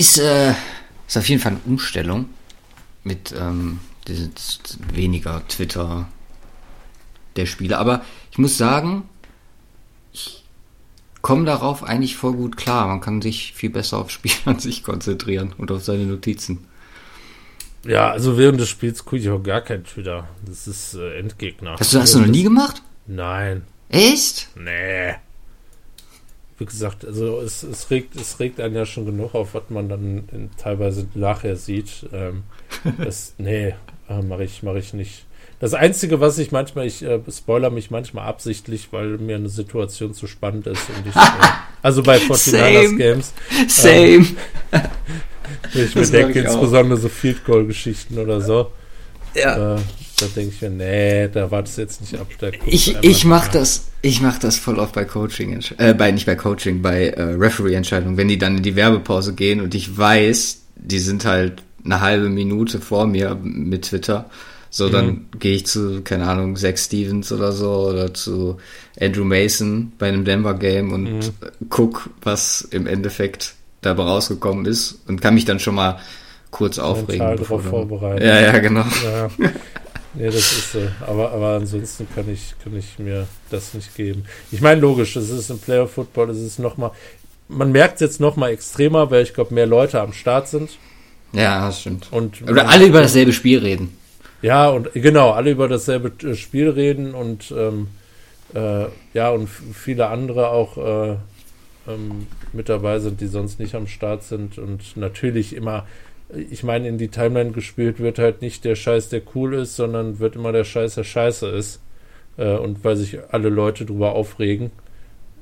ist, äh, ist auf jeden Fall eine Umstellung mit ähm, dieses, weniger Twitter der Spiele. Aber ich muss sagen, ich komme darauf eigentlich voll gut klar. Man kann sich viel besser aufs Spiel an sich konzentrieren und auf seine Notizen. Ja, also während des Spiels gucke ich auch gar kein Twitter. Das ist äh, Endgegner. Hast du das noch nie gemacht? Nein. Echt? Nee. Wie gesagt, also es, es, regt, es regt einen ja schon genug auf, was man dann in, teilweise nachher sieht. Ähm, das, nee, äh, mache ich, mach ich nicht. Das Einzige, was ich manchmal, ich äh, spoiler mich manchmal absichtlich, weil mir eine Situation zu spannend ist. Und ich, äh, also bei 49ers Games. Same. Ähm, ich mir denke, insbesondere so Field Goal Geschichten oder so. Ja. Äh, da denke ich mir, nee, da wartest du jetzt nicht ab. ich ich mache das, ich mach das voll oft bei Coaching, äh, bei, nicht bei Coaching, bei äh, Referee-Entscheidungen, wenn die dann in die Werbepause gehen und ich weiß, die sind halt eine halbe Minute vor mir mit Twitter. So, dann mhm. gehe ich zu, keine Ahnung, Zach Stevens oder so oder zu Andrew Mason bei einem Denver Game und mhm. guck, was im Endeffekt dabei rausgekommen ist und kann mich dann schon mal kurz aufregen. Bevor vorbereiten. Ja, ja, genau. Ja. Nee, das ist so. Aber, aber ansonsten kann ich, kann ich mir das nicht geben. Ich meine, logisch, es ist im Player Football, es ist nochmal, man merkt es jetzt nochmal extremer, weil ich glaube, mehr Leute am Start sind. Ja, das stimmt. Und Oder alle über dasselbe Spiel reden. Ja, und genau, alle über dasselbe äh, Spiel reden und ähm, äh, ja, und viele andere auch äh, ähm, mit dabei sind, die sonst nicht am Start sind und natürlich immer, ich meine, in die Timeline gespielt wird halt nicht der Scheiß, der cool ist, sondern wird immer der Scheiß, der scheiße ist. Äh, und weil sich alle Leute drüber aufregen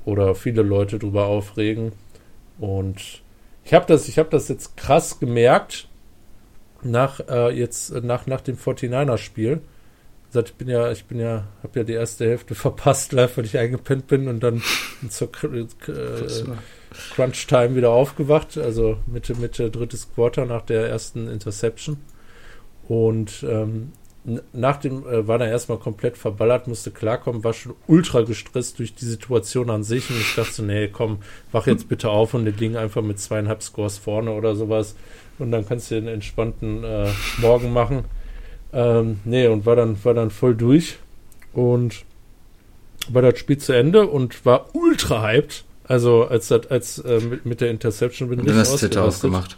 oder viele Leute drüber aufregen und ich habe das, ich habe das jetzt krass gemerkt nach äh, jetzt nach nach dem 49er Spiel. Ich bin ja, ich bin ja, habe ja die erste Hälfte verpasst, live, weil ich eingepennt bin und dann zur äh, Crunch Time wieder aufgewacht, also Mitte Mitte drittes Quarter nach der ersten Interception und ähm, nach dem äh, war er erstmal komplett verballert, musste klarkommen, war schon ultra gestresst durch die Situation an sich und ich dachte so, nee, komm, wach jetzt bitte auf und den Ding einfach mit zweieinhalb Scores vorne oder sowas und dann kannst du einen entspannten äh, Morgen machen. Ähm, nee, und war dann, war dann voll durch und war das Spiel zu Ende und war ultra hyped. Also als als äh, mit, mit, der Interception bin ich hast Twitter ausgemacht.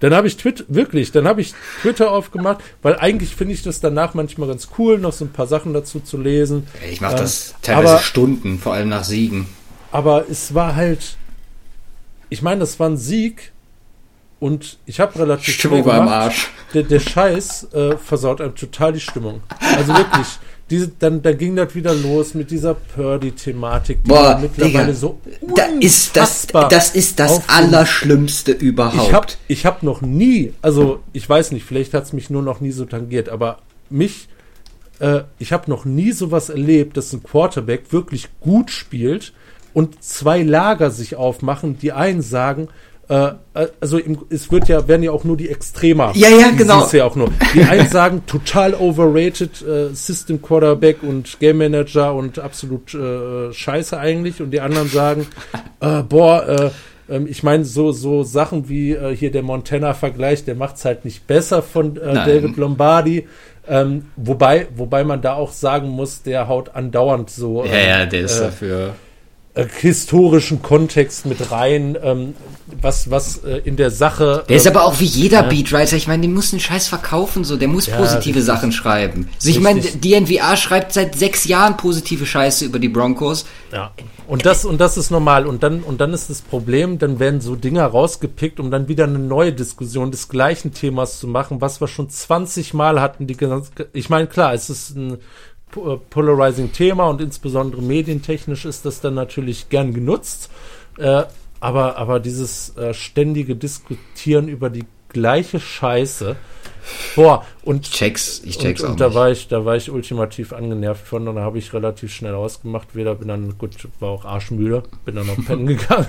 Dann habe ich Twitter, wirklich, dann habe ich Twitter aufgemacht, weil eigentlich finde ich das danach manchmal ganz cool, noch so ein paar Sachen dazu zu lesen. Ich mache das äh, teilweise aber, Stunden, vor allem nach Siegen. Aber es war halt, ich meine, das war ein Sieg und ich habe relativ Stimmung war Arsch. Der, der Scheiß äh, versaut einem total die Stimmung. Also wirklich diese, dann, dann ging das wieder los mit dieser Purdy-Thematik, die Boah, mittlerweile Digga, so da ist das, das ist das Allerschlimmste überhaupt. Ich habe ich hab noch nie, also ich weiß nicht, vielleicht hat es mich nur noch nie so tangiert, aber mich, äh, ich habe noch nie sowas erlebt, dass ein Quarterback wirklich gut spielt und zwei Lager sich aufmachen. Die einen sagen, äh, also im, es wird ja, werden ja auch nur die Extremer. Ja, ja, genau. Ja auch nur. Die einen sagen total overrated äh, System Quarterback und Game Manager und absolut äh, scheiße eigentlich. Und die anderen sagen, äh, boah, äh, ähm, ich meine, so, so Sachen wie äh, hier der Montana-Vergleich, der macht es halt nicht besser von äh, David Lombardi. Ähm, wobei, wobei man da auch sagen muss, der haut andauernd so. Ja, ja, der ist dafür äh, historischen Kontext mit rein, ähm, was, was äh, in der Sache. Der ist aber auch wie jeder Beatwriter, ich meine, der muss einen Scheiß verkaufen, so, der muss ja, positive richtig. Sachen schreiben. Also ich meine, die NVA schreibt seit sechs Jahren positive Scheiße über die Broncos. Ja. Und das, und das ist normal. Und dann, und dann ist das Problem, dann werden so Dinger rausgepickt, um dann wieder eine neue Diskussion des gleichen Themas zu machen, was wir schon 20 Mal hatten. Die, ich meine, klar, es ist ein polarizing Thema und insbesondere medientechnisch ist das dann natürlich gern genutzt. Äh, aber, aber dieses äh, ständige Diskutieren über die gleiche Scheiße, Boah, und ich check's, ich check's und, auch und da nicht. war ich, da war ich ultimativ angenervt von und da habe ich relativ schnell ausgemacht. Wieder bin dann, gut, war auch arschmüde, bin dann auf Pennen gegangen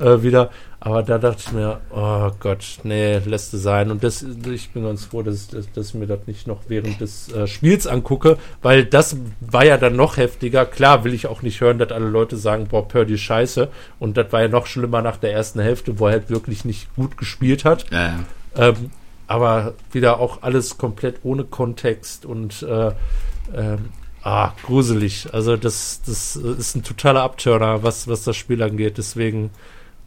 äh, wieder. Aber da dachte ich mir, oh Gott, nee, lässt es sein. Und das, ich bin ganz froh, dass, dass, dass ich mir das nicht noch während des äh, Spiels angucke, weil das war ja dann noch heftiger. Klar will ich auch nicht hören, dass alle Leute sagen, boah, Purdy scheiße. Und das war ja noch schlimmer nach der ersten Hälfte, wo er halt wirklich nicht gut gespielt hat. Ja, ja. Ähm, aber wieder auch alles komplett ohne Kontext und äh, ähm, ah, gruselig. Also das, das ist ein totaler Abturner, was, was das Spiel angeht. Deswegen,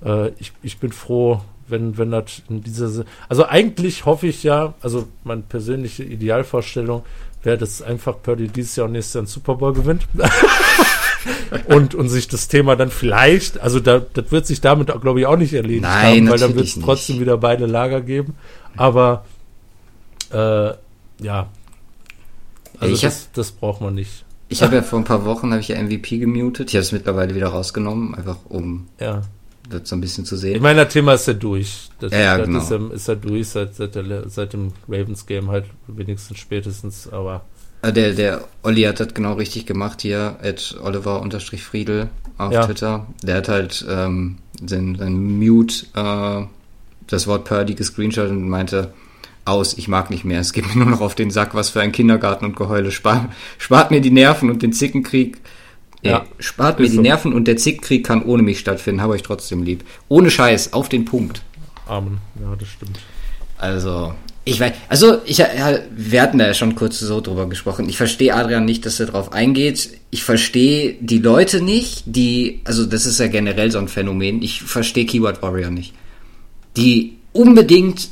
äh, ich, ich bin froh, wenn, wenn das in dieser Also eigentlich hoffe ich ja, also meine persönliche Idealvorstellung wäre, dass einfach Purdy dieses Jahr und nächstes Jahr einen Super Bowl gewinnt. und, und sich das Thema dann vielleicht, also da, das wird sich damit, glaube ich, auch nicht erledigt Nein, haben, weil dann wird es nicht. trotzdem wieder beide Lager geben. Aber äh, ja. Also Ich hab- das, das braucht man nicht. Ich habe ja vor ein paar Wochen habe ich ja MVP gemutet. Ich habe es mittlerweile wieder rausgenommen, einfach um Ja. das so ein bisschen zu Ich sehen. meine, das Thema ist ja durch. Das, Ja, ja, das genau. ist, ja, ist ja durch seit, seit, der, seit dem Ravens-Game halt wenigstens spätestens, aber Äh, Der, der Olli hat das genau richtig gemacht hier, at Oliver-Friedel auf Ja. Twitter. Der hat halt ähm, sein, sein Mute äh, das Wort Purdy gescreenshot und meinte, aus, ich mag nicht mehr, es geht mir nur noch auf den Sack, was für ein Kindergarten und Geheule. Spar, spart mir die Nerven und den Zickenkrieg. Äh, Ja, spart mir die so. Nerven und der Zickenkrieg kann ohne mich stattfinden, habe ich trotzdem lieb. Ohne Scheiß, auf den Punkt. Amen. Ja, das stimmt. Also, ich weiß, also ich, ja, wir hatten da ja schon kurz so drüber gesprochen. Ich verstehe Adrian nicht, dass er drauf eingeht. Ich verstehe die Leute nicht, die, also das ist ja generell so ein Phänomen. Ich verstehe Keyword Warrior nicht. Die unbedingt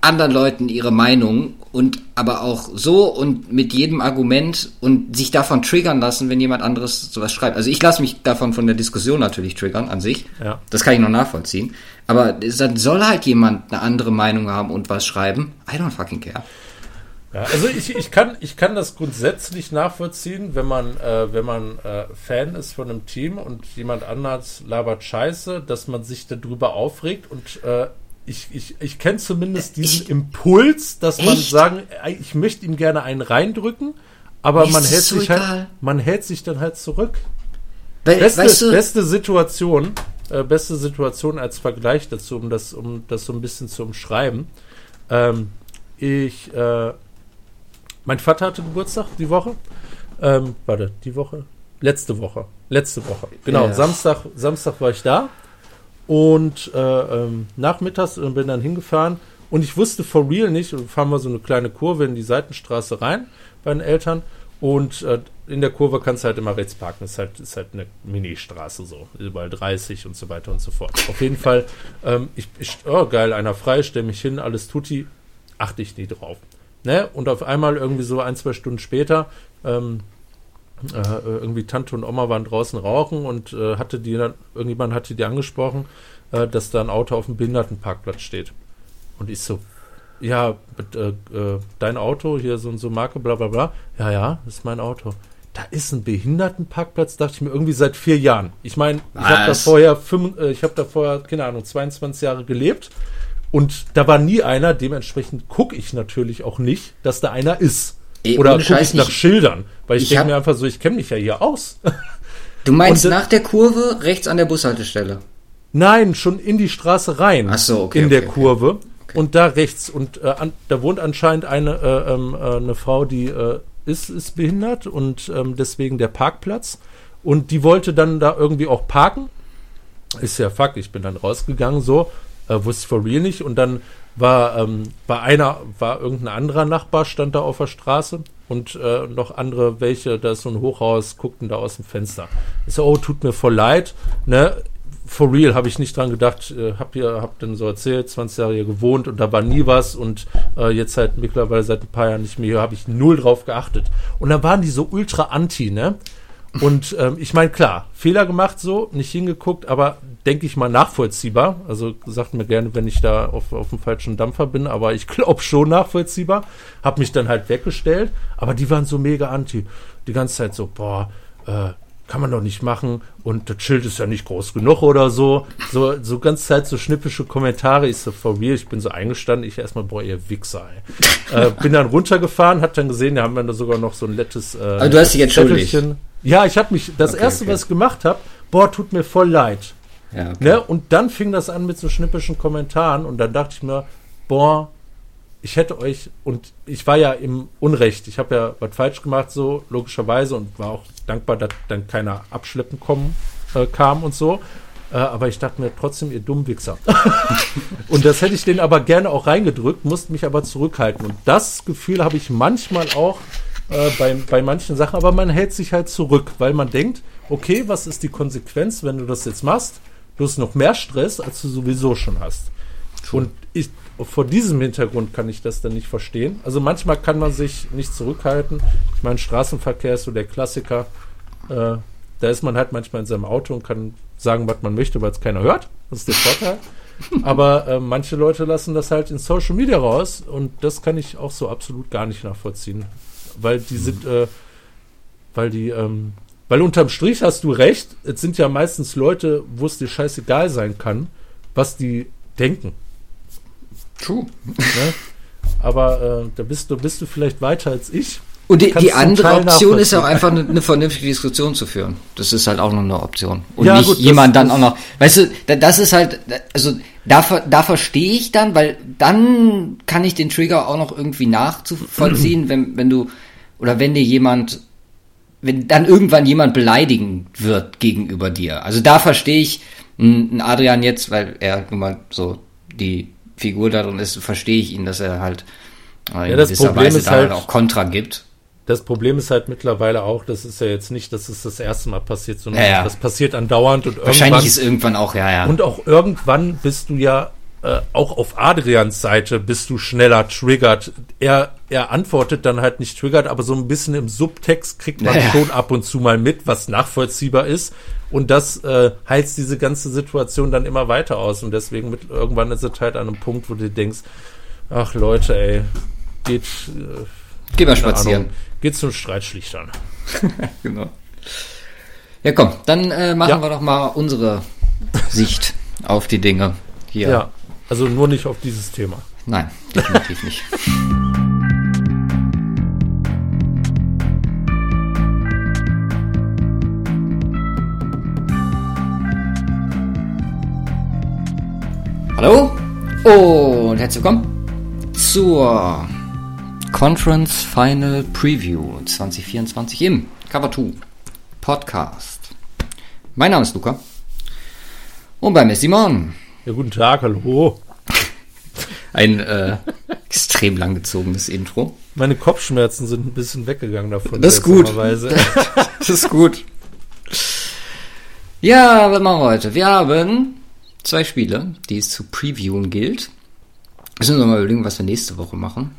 anderen Leuten ihre Meinung und aber auch so und mit jedem Argument und sich davon triggern lassen, wenn jemand anderes sowas schreibt. Also ich lasse mich davon von der Diskussion natürlich triggern an sich. Ja. Das kann ich noch nachvollziehen. Aber dann soll halt jemand eine andere Meinung haben und was schreiben. I don't fucking care. Ja, also ich, ich, kann, ich kann das grundsätzlich nachvollziehen, wenn man, äh, wenn man äh, Fan ist von einem Team und jemand anderes labert Scheiße, dass man sich darüber aufregt und äh, ich, ich, ich kenne zumindest diesen Ich- Impuls, dass man Echt? sagen, äh, ich möchte ihm gerne einen reindrücken, aber man hält so sich egal. halt, man hält sich dann halt zurück. Weil, Beste, weißt du, beste Situation, äh, beste Situation als Vergleich dazu, um das, um das so ein bisschen zu umschreiben. Ähm, ich, äh, mein Vater hatte Geburtstag die Woche. Ähm, warte, die Woche? Letzte Woche. Letzte Woche. Genau, Ja. Samstag, Samstag war ich da. Und äh, ähm, nachmittags und bin dann hingefahren. Und ich wusste for real nicht, fahren wir so eine kleine Kurve in die Seitenstraße rein bei den Eltern. Und äh, in der Kurve kannst du halt immer rechts parken. Ist halt, ist halt eine Mini-Straße so. Überall 30 und so weiter und so fort. Auf jeden Fall, ähm, ich, ich, oh geil, einer frei, stell mich hin, alles tutti. Achte ich nie drauf. Ne? Und auf einmal irgendwie so ein, zwei Stunden später, ähm, äh, irgendwie Tante und Oma waren draußen rauchen und äh, hatte die dann, irgendjemand hatte die angesprochen, äh, dass da ein Auto auf dem Behindertenparkplatz steht. Und ich so, ja, äh, äh, dein Auto, hier so und so Marke, bla bla bla. Ja, ja, das ist mein Auto. Da ist ein Behindertenparkplatz, dachte ich mir irgendwie seit vier Jahren. Ich meine, ich habe da vorher, fünf, äh, ich habe da vorher, keine Ahnung, 22 Jahre gelebt und da war nie einer. Dementsprechend gucke ich natürlich auch nicht, dass da einer ist. Ey, Oder gucke ich nach Schildern, weil ich, ich denke mir einfach so, ich kenne mich ja hier aus. du meinst und, nach der Kurve rechts an der Bushaltestelle. Nein, schon in die Straße rein. Ach so, okay, In der okay, okay. Kurve. Und da rechts. Und äh, an, da wohnt anscheinend eine, äh, ähm, äh, eine Frau, die äh, ist, ist behindert und ähm, deswegen der Parkplatz. Und die wollte dann da irgendwie auch parken. Ist ja fuck, ich bin dann rausgegangen so, äh, wusste ich for real nicht. Und dann war, ähm, war einer, war irgendein anderer Nachbar, stand da auf der Straße und äh, noch andere, welche, da ist so ein Hochhaus, guckten da aus dem Fenster. Ich so, oh, tut mir voll leid, ne? For real habe ich nicht dran gedacht, äh, hab hier, hab dann so erzählt, 20 Jahre hier gewohnt und da war nie was und äh, jetzt halt mittlerweile seit ein paar Jahren nicht mehr, hier habe ich null drauf geachtet. Und dann waren die so ultra anti, ne? Und ähm, ich meine, klar, Fehler gemacht so, nicht hingeguckt, aber denke ich mal nachvollziehbar. Also sagt mir gerne, wenn ich da auf, auf dem falschen Dampfer bin, aber ich glaube schon nachvollziehbar. Hab mich dann halt weggestellt, aber die waren so mega anti. Die ganze Zeit so, boah, äh, kann man doch nicht machen und das Schild ist ja nicht groß genug oder so. So, so ganz Zeit so schnippische Kommentare. Ich so, for real, ich bin so eingestanden. Ich erstmal, boah, ihr Wichser, ey. äh, bin dann runtergefahren, hab dann gesehen, da haben wir da sogar noch so ein letztes. Äh, Aber du hast dich jetzt schuldig. Ja, ich habe mich, das Okay, erste, okay. was ich gemacht habe, boah, tut mir voll leid. Okay. Ne? Und dann fing das an mit so schnippischen Kommentaren und dann dachte ich mir, boah, ich hätte euch, und ich war ja im Unrecht, ich habe ja was falsch gemacht, so logischerweise, und war auch dankbar, dass dann keiner abschleppen kommen, äh, kam und so. Äh, aber ich dachte mir trotzdem, ihr dummen Wichser. und das hätte ich denen aber gerne auch reingedrückt, musste mich aber zurückhalten. Und das Gefühl habe ich manchmal auch äh, bei, bei manchen Sachen, aber man hält sich halt zurück, weil man denkt, okay, was ist die Konsequenz, wenn du das jetzt machst? Du hast noch mehr Stress, als du sowieso schon hast. Und ich, vor diesem Hintergrund kann ich das dann nicht verstehen. Also manchmal kann man sich nicht zurückhalten. Ich meine, Straßenverkehr ist so der Klassiker. Äh, da ist man halt manchmal in seinem Auto und kann sagen, was man möchte, weil es keiner hört. Das ist der Vorteil. Aber äh, manche Leute lassen das halt in Social Media raus und das kann ich auch so absolut gar nicht nachvollziehen. Weil die sind, äh, weil die, ähm, weil unterm Strich hast du recht, es sind ja meistens Leute, wo es dir scheißegal sein kann, was die denken. True. Ne? Aber äh, da bist du, bist du vielleicht weiter als ich. Und die, die andere Option ist auch einfach eine, eine vernünftige Diskussion zu führen. Das ist halt auch noch eine Option. Und Ja, nicht gut, das- jemand dann das- auch noch, weißt du, da- das ist halt, also da, da verstehe ich dann, weil dann kann ich den Trigger auch noch irgendwie nachzuvollziehen, wenn, wenn du, oder wenn dir jemand, wenn dann irgendwann jemand beleidigen wird gegenüber dir. Also da verstehe ich einen Adrian jetzt, weil er nun mal so die Figur darin ist, verstehe ich ihn, dass er halt äh, in das Problem Weise ist da halt- auch Kontra gibt. Das Problem ist halt mittlerweile auch, das ist ja jetzt nicht, dass es das erste Mal passiert, sondern Ja, ja. das passiert andauernd und Wahrscheinlich irgendwann, ist irgendwann auch, ja, ja. und auch irgendwann bist du ja äh, auch auf Adrians Seite bist du schneller triggert. Er, er antwortet dann halt nicht triggert, aber so ein bisschen im Subtext kriegt man Ja, ja. schon ab und zu mal mit, was nachvollziehbar ist. Und das äh, heizt diese ganze Situation dann immer weiter aus. Und deswegen mit, irgendwann ist es halt an einem Punkt, wo du denkst, ach Leute, ey, geht, äh, Geh mal spazieren. Ahnung, geht zum Streitschlichtern. Genau. Ja, komm, dann äh, machen Ja. wir doch mal unsere Sicht auf die Dinge hier. Ja, also nur nicht auf dieses Thema. Nein, definitiv nicht. Hallo und herzlich willkommen zur Conference Final Preview 2024 im Cover 2 Podcast. Mein Name ist Luca und bei mir ist Simon. Ja, guten Tag, hallo. Ein äh, extrem langgezogenes Intro. Meine Kopfschmerzen sind ein bisschen weggegangen davon. Das ist gut. Das ist gut. Ja, was machen wir heute? Wir haben zwei Spiele, die es zu previewen gilt. Müssen wir mal überlegen, was wir nächste Woche machen.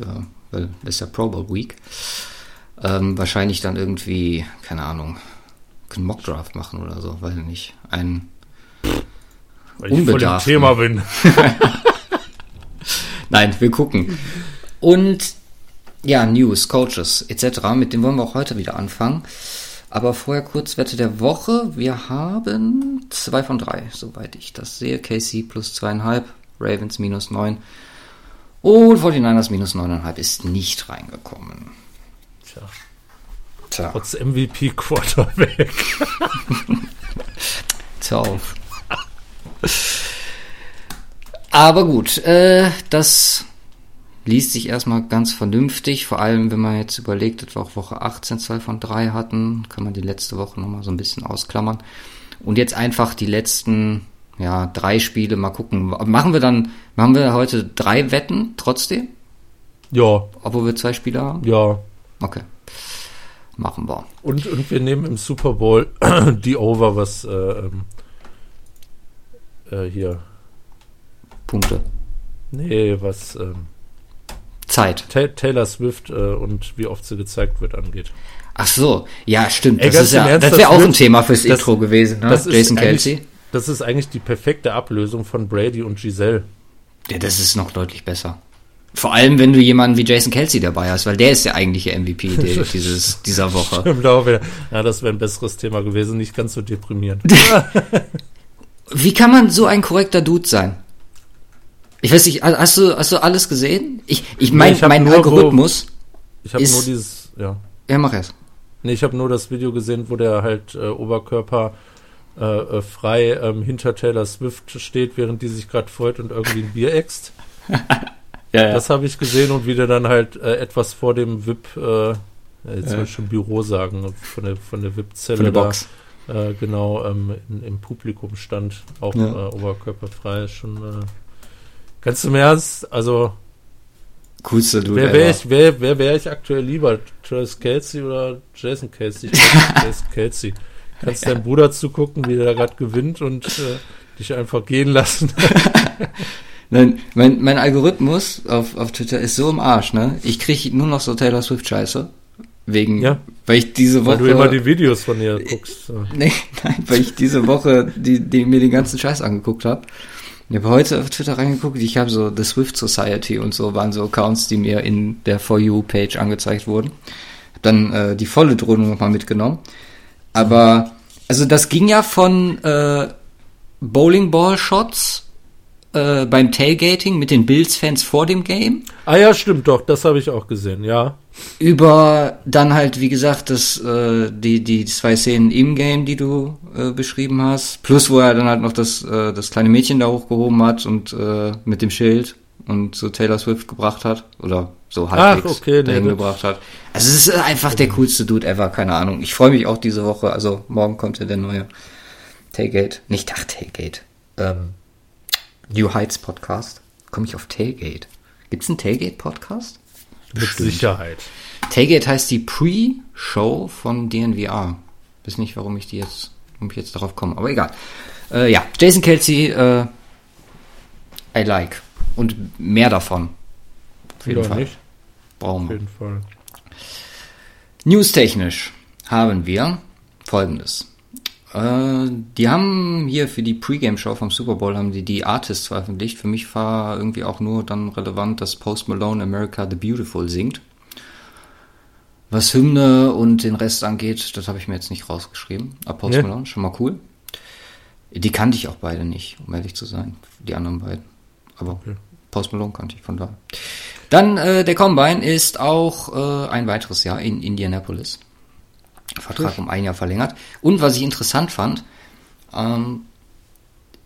Ja, weil das ist ja Pro Bowl Week. Ähm, wahrscheinlich dann irgendwie, keine Ahnung, einen Mockdraft machen oder so, weiß ich nicht. Ein Weil ich voll im. Thema bin. Nein, wir gucken. Und ja, News, Coaches etc. Mit dem wollen wir auch heute wieder anfangen. Aber vorher kurz Wette der Woche. Wir haben zwei von drei, soweit ich das sehe. KC plus zweieinhalb, Ravens minus neun und 49ers minus neuneinhalb ist nicht reingekommen. Tja, Tja, trotz MVP Quarterback. tja auf. Aber gut, äh, das liest sich erstmal ganz vernünftig, vor allem wenn man jetzt überlegt, dass wir auch Woche 18 zwei von drei hatten, kann man die letzte Woche nochmal so ein bisschen ausklammern. Und jetzt einfach die letzten, ja, drei Spiele mal gucken. Machen wir dann, machen wir heute drei Wetten trotzdem, Ja, obwohl wir zwei Spiele haben? ja. Okay. Machen wir. Und, und wir nehmen im Super Bowl die Over, was äh, ähm, äh, hier. Punkte. Nee, was ähm, Zeit. Ta Taylor Swift äh, und wie oft sie gezeigt wird angeht. Ach so, ja, stimmt. Ey, Das, ist ja, Ernst, das wäre auch ein Thema fürs das- Intro gewesen, ne? Das ist Jason eigentlich- Kelsey. Das ist eigentlich die perfekte Ablösung von Brady und Giselle. Ja, das ist noch deutlich besser. Vor allem, wenn du jemanden wie Jason Kelsey dabei hast, weil der ist der eigentliche MVP der, dieses, dieser Woche. Ich glaube, ja, das wäre ein besseres Thema gewesen, nicht ganz so deprimierend. Wie kann man so ein korrekter Dude sein? Ich weiß nicht, hast du, hast du alles gesehen? Ich, ich mein, Nee, ich hab mein nur Algorithmus. Ich habe nur dieses, ja. Ja, mach erst. Nee, ich habe nur das Video gesehen, wo der halt äh, Oberkörper äh, äh, frei ähm, hinter Taylor Swift steht, während die sich gerade freut und irgendwie ein Bier äxt. Ja, Das habe ich gesehen und wie der dann halt äh, etwas vor dem VIP, äh, ja, jetzt Ja. will ich schon Büro sagen, von der, von der VIP-Zelle von der da, Box. Äh, genau ähm, in, im Publikum stand, auch Ja. äh, oberkörperfrei, schon äh, ganz im Ernst, also Coolste Dude wer wäre ich, wer, wer wäre ich aktuell lieber, Travis Kelsey oder Jason Kelsey? Jason Kelsey. Kannst deinem Bruder zugucken, wie der gerade gewinnt und äh, dich einfach gehen lassen. Nein, mein, mein Algorithmus auf, auf Twitter ist so im Arsch, ne? Ich kriege nur noch so Taylor Swift-Scheiße. Wegen, Ja. Weil ich diese Weil Woche. du immer die Videos von ihr guckst. Nee, nein, weil ich diese Woche die, die mir den ganzen Scheiß angeguckt habe. Ich habe heute auf Twitter reingeguckt, ich habe so The Swift Society und so waren so Accounts, die mir in der For You-Page angezeigt wurden. Hab dann äh, die volle Drohung nochmal mitgenommen. Aber, also das ging ja von äh, Bowling Ball Shots äh, beim Tailgating mit den Bills-Fans vor dem Game Ah ja, stimmt doch, das habe ich auch gesehen, ja. über dann halt, wie gesagt, das, äh, die, die zwei Szenen im Game, die du äh, beschrieben hast, plus wo er dann halt noch das, äh, das kleine Mädchen da hochgehoben hat und äh, mit dem Schild und so Taylor Swift gebracht hat oder so halbwegs okay, nee, dahin das- gebracht hat. Also es ist einfach der coolste Dude ever, keine Ahnung. Ich freue mich auch diese Woche, also morgen kommt ja der neue Tailgate, nicht ach Tailgate, ähm, New Heights Podcast. Komme ich auf Tailgate? Gibt's einen Tailgate Podcast? Mit Sicherheit. Tailgate heißt die Pre-Show von DNVR. Weiß nicht, warum ich die jetzt, warum ich jetzt darauf komme, aber egal. Äh, ja, Jason Kelsey, äh, I like. Und mehr davon. Auf jeden Oder Fall. nicht? Brauchen Auf wir. jeden Fall. Newstechnisch haben wir folgendes. Äh, die haben hier für die Pre-Game-Show vom Super Bowl haben die die Artists veröffentlicht. Für mich war irgendwie auch nur dann relevant, dass Post Malone America the Beautiful singt. Was Hymne und den Rest angeht, das habe ich mir jetzt nicht rausgeschrieben. Aber Post Nee. Malone, schon mal cool. Die kannte ich auch beide nicht, um ehrlich zu sein. Die anderen beiden. Aber Okay. Post Malone kannte ich von da. Dann äh, der Combine ist auch äh, ein weiteres Jahr in Indianapolis. Vertrag um ein Jahr verlängert. Und was ich interessant fand, ähm,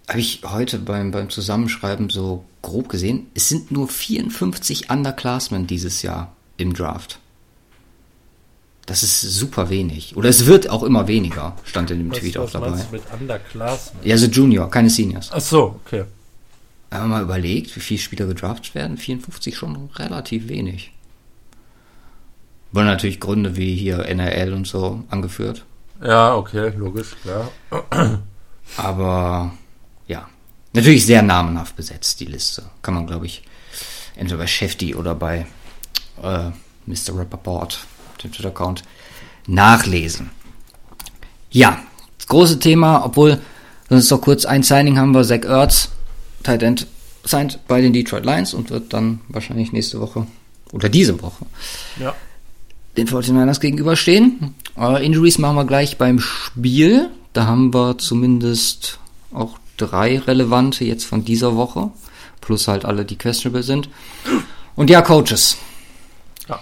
habe ich heute beim, beim Zusammenschreiben so grob gesehen, es sind nur 54 Underclassmen dieses Jahr im Draft. Das ist super wenig. Oder es wird auch immer weniger, stand in dem Was, Tweet auch was dabei. meinst du mit Underclassmen? Ja, so Junior, keine Seniors. Ach so, okay. Wenn man mal überlegt, wie viele Spieler gedraftet werden, 54 schon relativ wenig. Wurden natürlich Gründe wie hier NRL und so angeführt. Ja, okay, logisch, klar. Aber ja, natürlich sehr namenhaft besetzt, die Liste. Kann man, glaube ich, entweder bei Shefty oder bei äh, Mr. Rappaport, dem Twitter-Account, nachlesen. Ja, das große Thema, obwohl, sonst noch kurz ein Signing haben wir, Zach Ertz, Tight End, signed bei den Detroit Lions und wird dann wahrscheinlich nächste Woche oder diese Woche Ja. Den 49ers gegenüberstehen. Äh, Injuries machen wir gleich beim Spiel. Da haben wir zumindest auch drei relevante jetzt von dieser Woche. Plus halt alle, die questionable sind. Und ja, Coaches. Ja.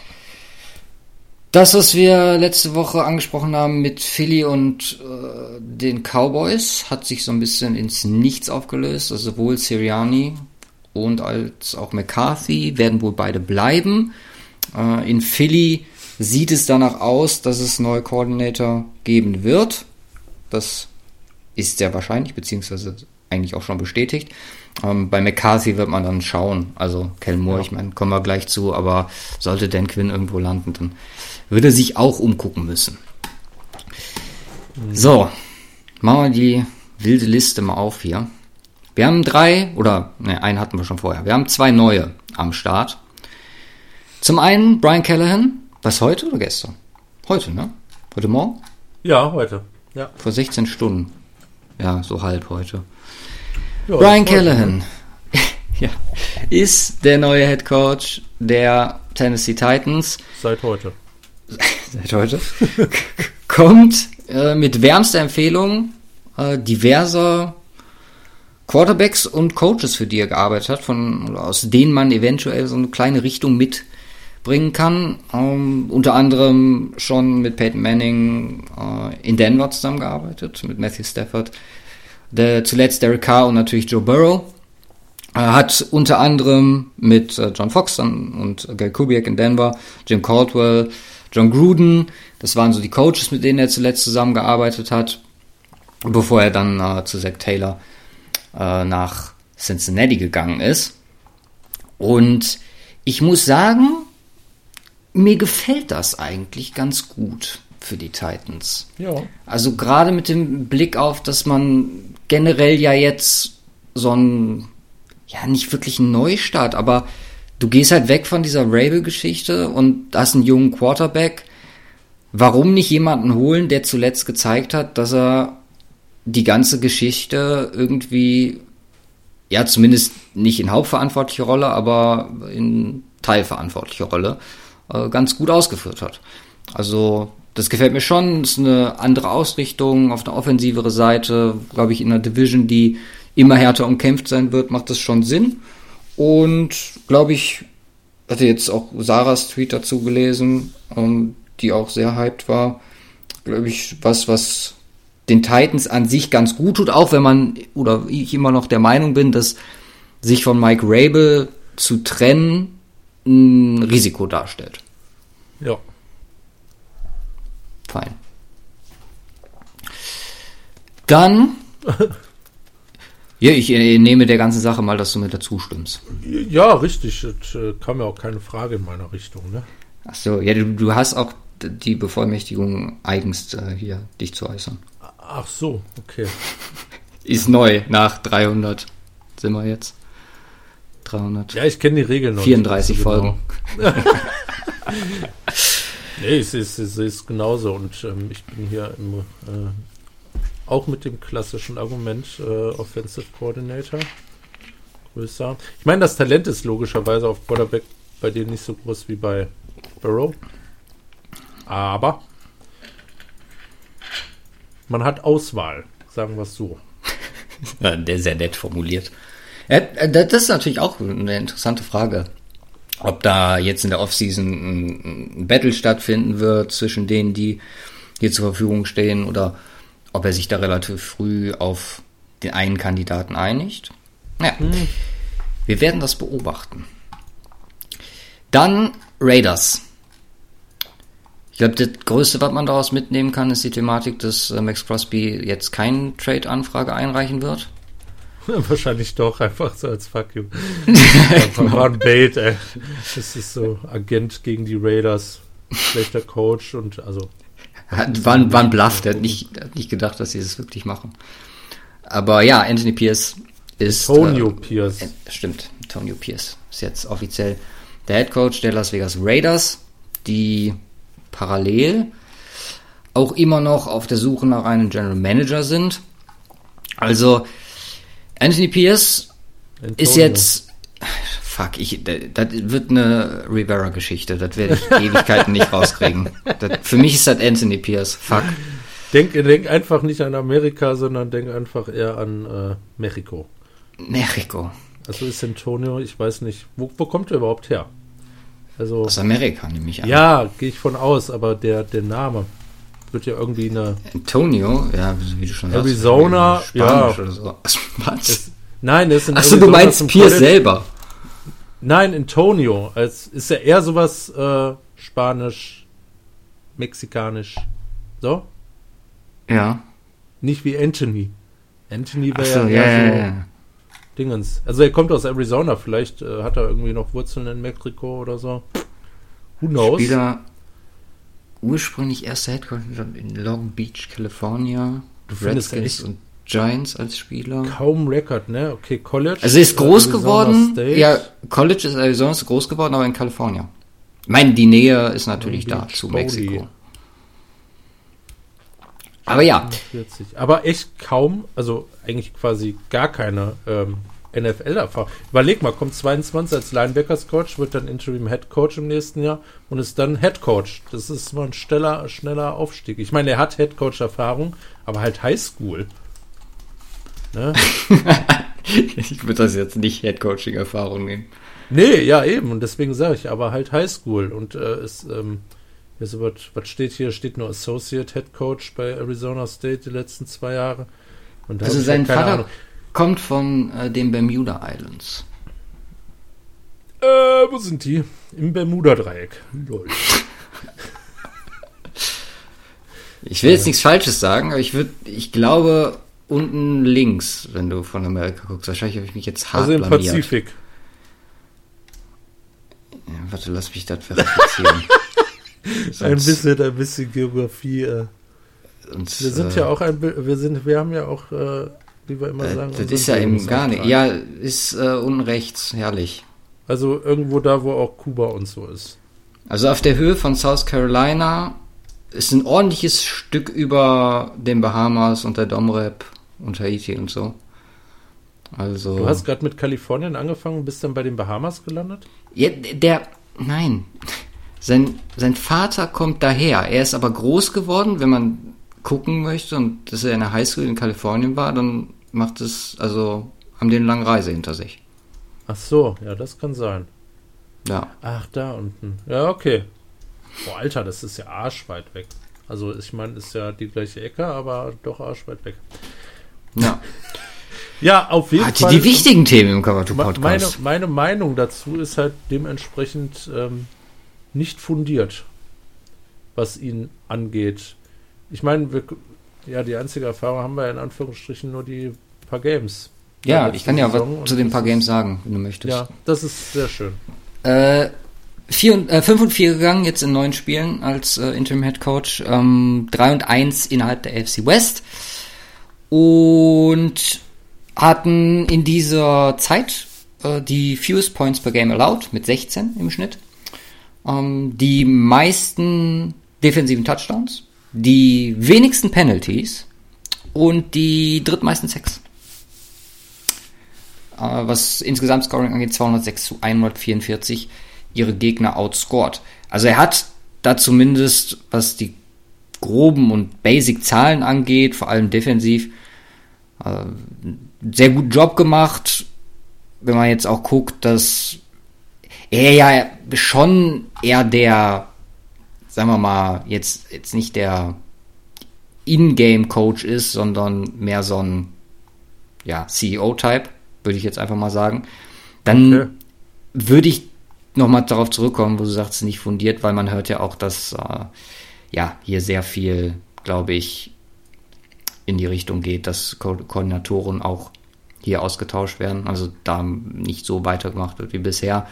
Das, was wir letzte Woche angesprochen haben mit Philly und äh, den Cowboys, hat sich so ein bisschen ins Nichts aufgelöst. Also sowohl Sirianni und als auch McCarthy werden wohl beide bleiben. Äh, in Philly sieht es danach aus, dass es neue Coordinator geben wird. Das ist sehr wahrscheinlich, beziehungsweise eigentlich auch schon bestätigt. Ähm, bei McCarthy wird man dann schauen. Also Kel Moore, Ja. ich meine, kommen wir gleich zu, aber sollte Dan Quinn irgendwo landen, dann würde er sich auch umgucken müssen. So, machen wir die wilde Liste mal auf hier. Wir haben drei, oder ne, einen hatten wir schon vorher. Wir haben zwei neue am Start. Zum einen Brian Callahan. Was heute oder gestern? Heute, ne? Heute Morgen? Ja, heute. Ja. Vor 16 Stunden. Ja, so halb heute. ja Brian war's. Callahan. ja, ist der neue Head Coach der Tennessee Titans. Seit heute. Seit heute. Kommt äh, mit wärmster Empfehlung äh, diverser Quarterbacks und Coaches, für die er gearbeitet hat, von, aus denen man eventuell so eine kleine Richtung mitbringen kann. Ähm, unter anderem schon mit Peyton Manning äh, in Denver zusammengearbeitet, mit Matthew Stafford, der, zuletzt Derek Carr und natürlich Joe Burrow. Er hat unter anderem mit äh, John Fox und Gary Kubiak in Denver, Jim Caldwell, John Gruden, das waren so die Coaches, mit denen er zuletzt zusammengearbeitet hat, bevor er dann äh, zu Zach Taylor äh, nach Cincinnati gegangen ist. Und ich muss sagen, mir gefällt das eigentlich ganz gut für die Titans. Ja. Also gerade mit dem Blick auf, dass man generell ja jetzt so ein, ja nicht wirklich ein Neustart, aber du gehst halt weg von dieser Rabel-Geschichte und hast einen jungen Quarterback. Warum nicht jemanden holen, der zuletzt gezeigt hat, dass er die ganze Geschichte irgendwie, ja, zumindest nicht in hauptverantwortlicher Rolle, aber in teilverantwortlicher Rolle, äh, ganz gut ausgeführt hat. Also, das gefällt mir schon. Das ist eine andere Ausrichtung auf eine offensivere Seite, glaube ich, in einer Division, die immer härter umkämpft sein wird, macht das schon Sinn. Und glaube ich, hatte jetzt auch Sarahs Tweet dazu gelesen, ähm, die auch sehr hyped war. Glaube ich, was, was den Titans an sich ganz gut tut, auch wenn man, oder ich immer noch der Meinung bin, dass sich von Mike Rabel zu trennen ein Risiko darstellt. Ja. Fein. Dann. ja, ich äh, nehme der ganzen Sache mal, dass du mir dazu stimmst. Ja, richtig. Es äh, kam ja auch keine Frage in meiner Richtung, ne? Achso, ja, du, du hast auch die Bevollmächtigung, eigens äh, hier dich zu äußern. Ach so, okay. Ist neu, nach 300 sind wir jetzt. 300. Ja, ich kenne die Regeln noch. 34 nicht so Folgen. Genau. nee, es ist, es ist genauso und ähm, ich bin hier im, äh, auch mit dem klassischen Argument äh, Offensive Coordinator. Größer. Ich meine, das Talent ist logischerweise auf Quarterback bei denen nicht so groß wie bei Burrow. Aber man hat Auswahl, sagen wir es so. Der sehr nett formuliert. Ja, das ist natürlich auch eine interessante Frage. Ob da jetzt in der Offseason ein, Battle stattfinden wird zwischen denen, die hier zur Verfügung stehen, oder ob er sich da relativ früh auf den einen Kandidaten einigt. Ja, hm. wir werden das beobachten. Dann Raiders. Ich glaube, das Größte, was man daraus mitnehmen kann, ist die Thematik, dass äh, Max Crosby jetzt keine Trade-Anfrage einreichen wird. Wahrscheinlich doch, einfach so als Fuck you. einfach war ein Bait, ey. Das ist so Agent gegen die Raiders, schlechter Coach und also. Hat, war, war ein Bluff, der hat nicht, hat nicht gedacht, dass sie das wirklich machen. Aber ja, Anthony Pierce ist. Antonio äh, Pierce. Äh, stimmt, Antonio Pierce ist jetzt offiziell der Head Coach der Las Vegas Raiders, die parallel auch immer noch auf der Suche nach einem General Manager sind. Also Anthony Pierce Antonio. ist jetzt fuck, ich das wird eine Rivera Geschichte, das werde ich Ewigkeiten nicht rauskriegen. Das, für mich ist das Anthony Pierce. Fuck. Denk, denk einfach nicht an Amerika, sondern denk einfach eher an äh, Mexiko. Mexiko. Also ist Antonio, ich weiß nicht, wo, wo kommt er überhaupt her? Also, Aus Amerika nehme ich an. Ja, gehe ich von aus, aber der, der Name wird ja irgendwie eine. Antonio, ja, wie du schon Arizona, sagst. Spanisch ja. oder so. Was? Es, nein, das ist in Achso, du meinst Pierce selber. Nein, Antonio. Als ist ja eher sowas äh, Spanisch, Mexikanisch. So? Ja. Nicht wie Anthony. Anthony wäre so, ja, ja, ja, so ja. Dingens. Also er kommt aus Arizona, vielleicht äh, hat er irgendwie noch Wurzeln in Mexiko oder so. Who knows? Spieler ursprünglich erster Headcoach in Long Beach, California. Du findest Redskins und Giants als Spieler. kaum Record, ne? Okay, College. Also ist groß Arizona geworden. State. Ja, College ist Arizona ist groß geworden, aber in Kalifornien. Ich meine, die Nähe ist natürlich da zu Bodie. Mexiko. Aber ja, 40. Aber echt kaum, also eigentlich quasi gar keine ähm, NFL-Erfahrung. Überleg mal, kommt 22 als Linebackers-Coach, wird dann Interim Head Coach im nächsten Jahr und ist dann Head Coach. Das ist mal ein schneller, schneller Aufstieg. Ich meine, er hat Head Coach-Erfahrung, aber halt Highschool. Ne? ich würde das jetzt nicht Head Coaching-Erfahrung nehmen. Nee, ja, eben. Und deswegen sage ich, aber halt Highschool. Und äh, ist, ähm, jetzt wird, was steht hier? Steht nur Associate Head Coach bei Arizona State die letzten zwei Jahre. also sein Vater Ahnung. Kommt von äh, den Bermuda Islands. Äh, wo sind die? Im Bermuda-Dreieck. ich will jetzt nichts Falsches sagen, aber ich würde, ich glaube, unten links, wenn du von Amerika guckst. Wahrscheinlich habe ich mich jetzt hart Also im blamiert. Pazifik. Ja, warte, lass mich das verifizieren. ein bisschen, ein bisschen Geografie. Äh. Und, wir sind äh, ja auch ein, wir sind, wir haben ja auch, äh, wie wir immer äh, sagen. Das ist ja eben gar nicht. Ja, ist äh, unten rechts, herrlich. Also irgendwo da, wo auch Kuba und so ist. Also auf der Höhe von South Carolina ist ein ordentliches Stück über den Bahamas und der Domrep und Haiti und so. Also. Du hast gerade mit Kalifornien angefangen und bist dann bei den Bahamas gelandet? Ja, der. Nein. Sein, sein Vater kommt daher. Er ist aber groß geworden, wenn man gucken möchte und dass er in der Highschool in Kalifornien war, dann macht es, also haben die eine lange Reise hinter sich. Ach so, ja, das kann sein. Ja. Ach, da unten. Ja, okay. Boah, Alter, das ist ja arschweit weg. Also, ich meine, ist ja die gleiche Ecke, aber doch arschweit weg. Ja. Ja, auf jeden Hatte Fall. Die wichtigen Themen im Cover Podcast. Meine, meine Meinung dazu ist halt dementsprechend ähm, nicht fundiert, was ihn angeht. Ich meine, wir, ja, die einzige Erfahrung haben wir in Anführungsstrichen nur die paar Games. Ja, ich kann ja was zu den paar Games sagen, wenn du möchtest. Ja, das ist sehr schön. Äh, 4 äh, 5 und 4 gegangen, jetzt in neun Spielen als äh, Interim Head Coach. Ähm, 3 und 1 innerhalb der AFC West. Und hatten in dieser Zeit äh, die fewest Points per Game allowed mit 16 im Schnitt. Ähm, die meisten defensiven Touchdowns, die wenigsten Penalties und die drittmeisten Sex. Was insgesamt Scoring angeht, 206 zu 144 ihre Gegner outscored. Also er hat da zumindest, was die groben und basic Zahlen angeht, vor allem defensiv, äh, sehr guten Job gemacht. Wenn man jetzt auch guckt, dass er ja schon eher der, sagen wir mal, jetzt, jetzt nicht der In-Game-Coach ist, sondern mehr so ein ja, CEO-Type, würde ich jetzt einfach mal sagen. Dann okay. würde ich nochmal darauf zurückkommen, wo du sagst, nicht fundiert, weil man hört ja auch, dass äh, ja hier sehr viel, glaube ich, in die Richtung geht, dass Ko Koordinatoren auch hier ausgetauscht werden, also da nicht so weitergemacht wird wie bisher.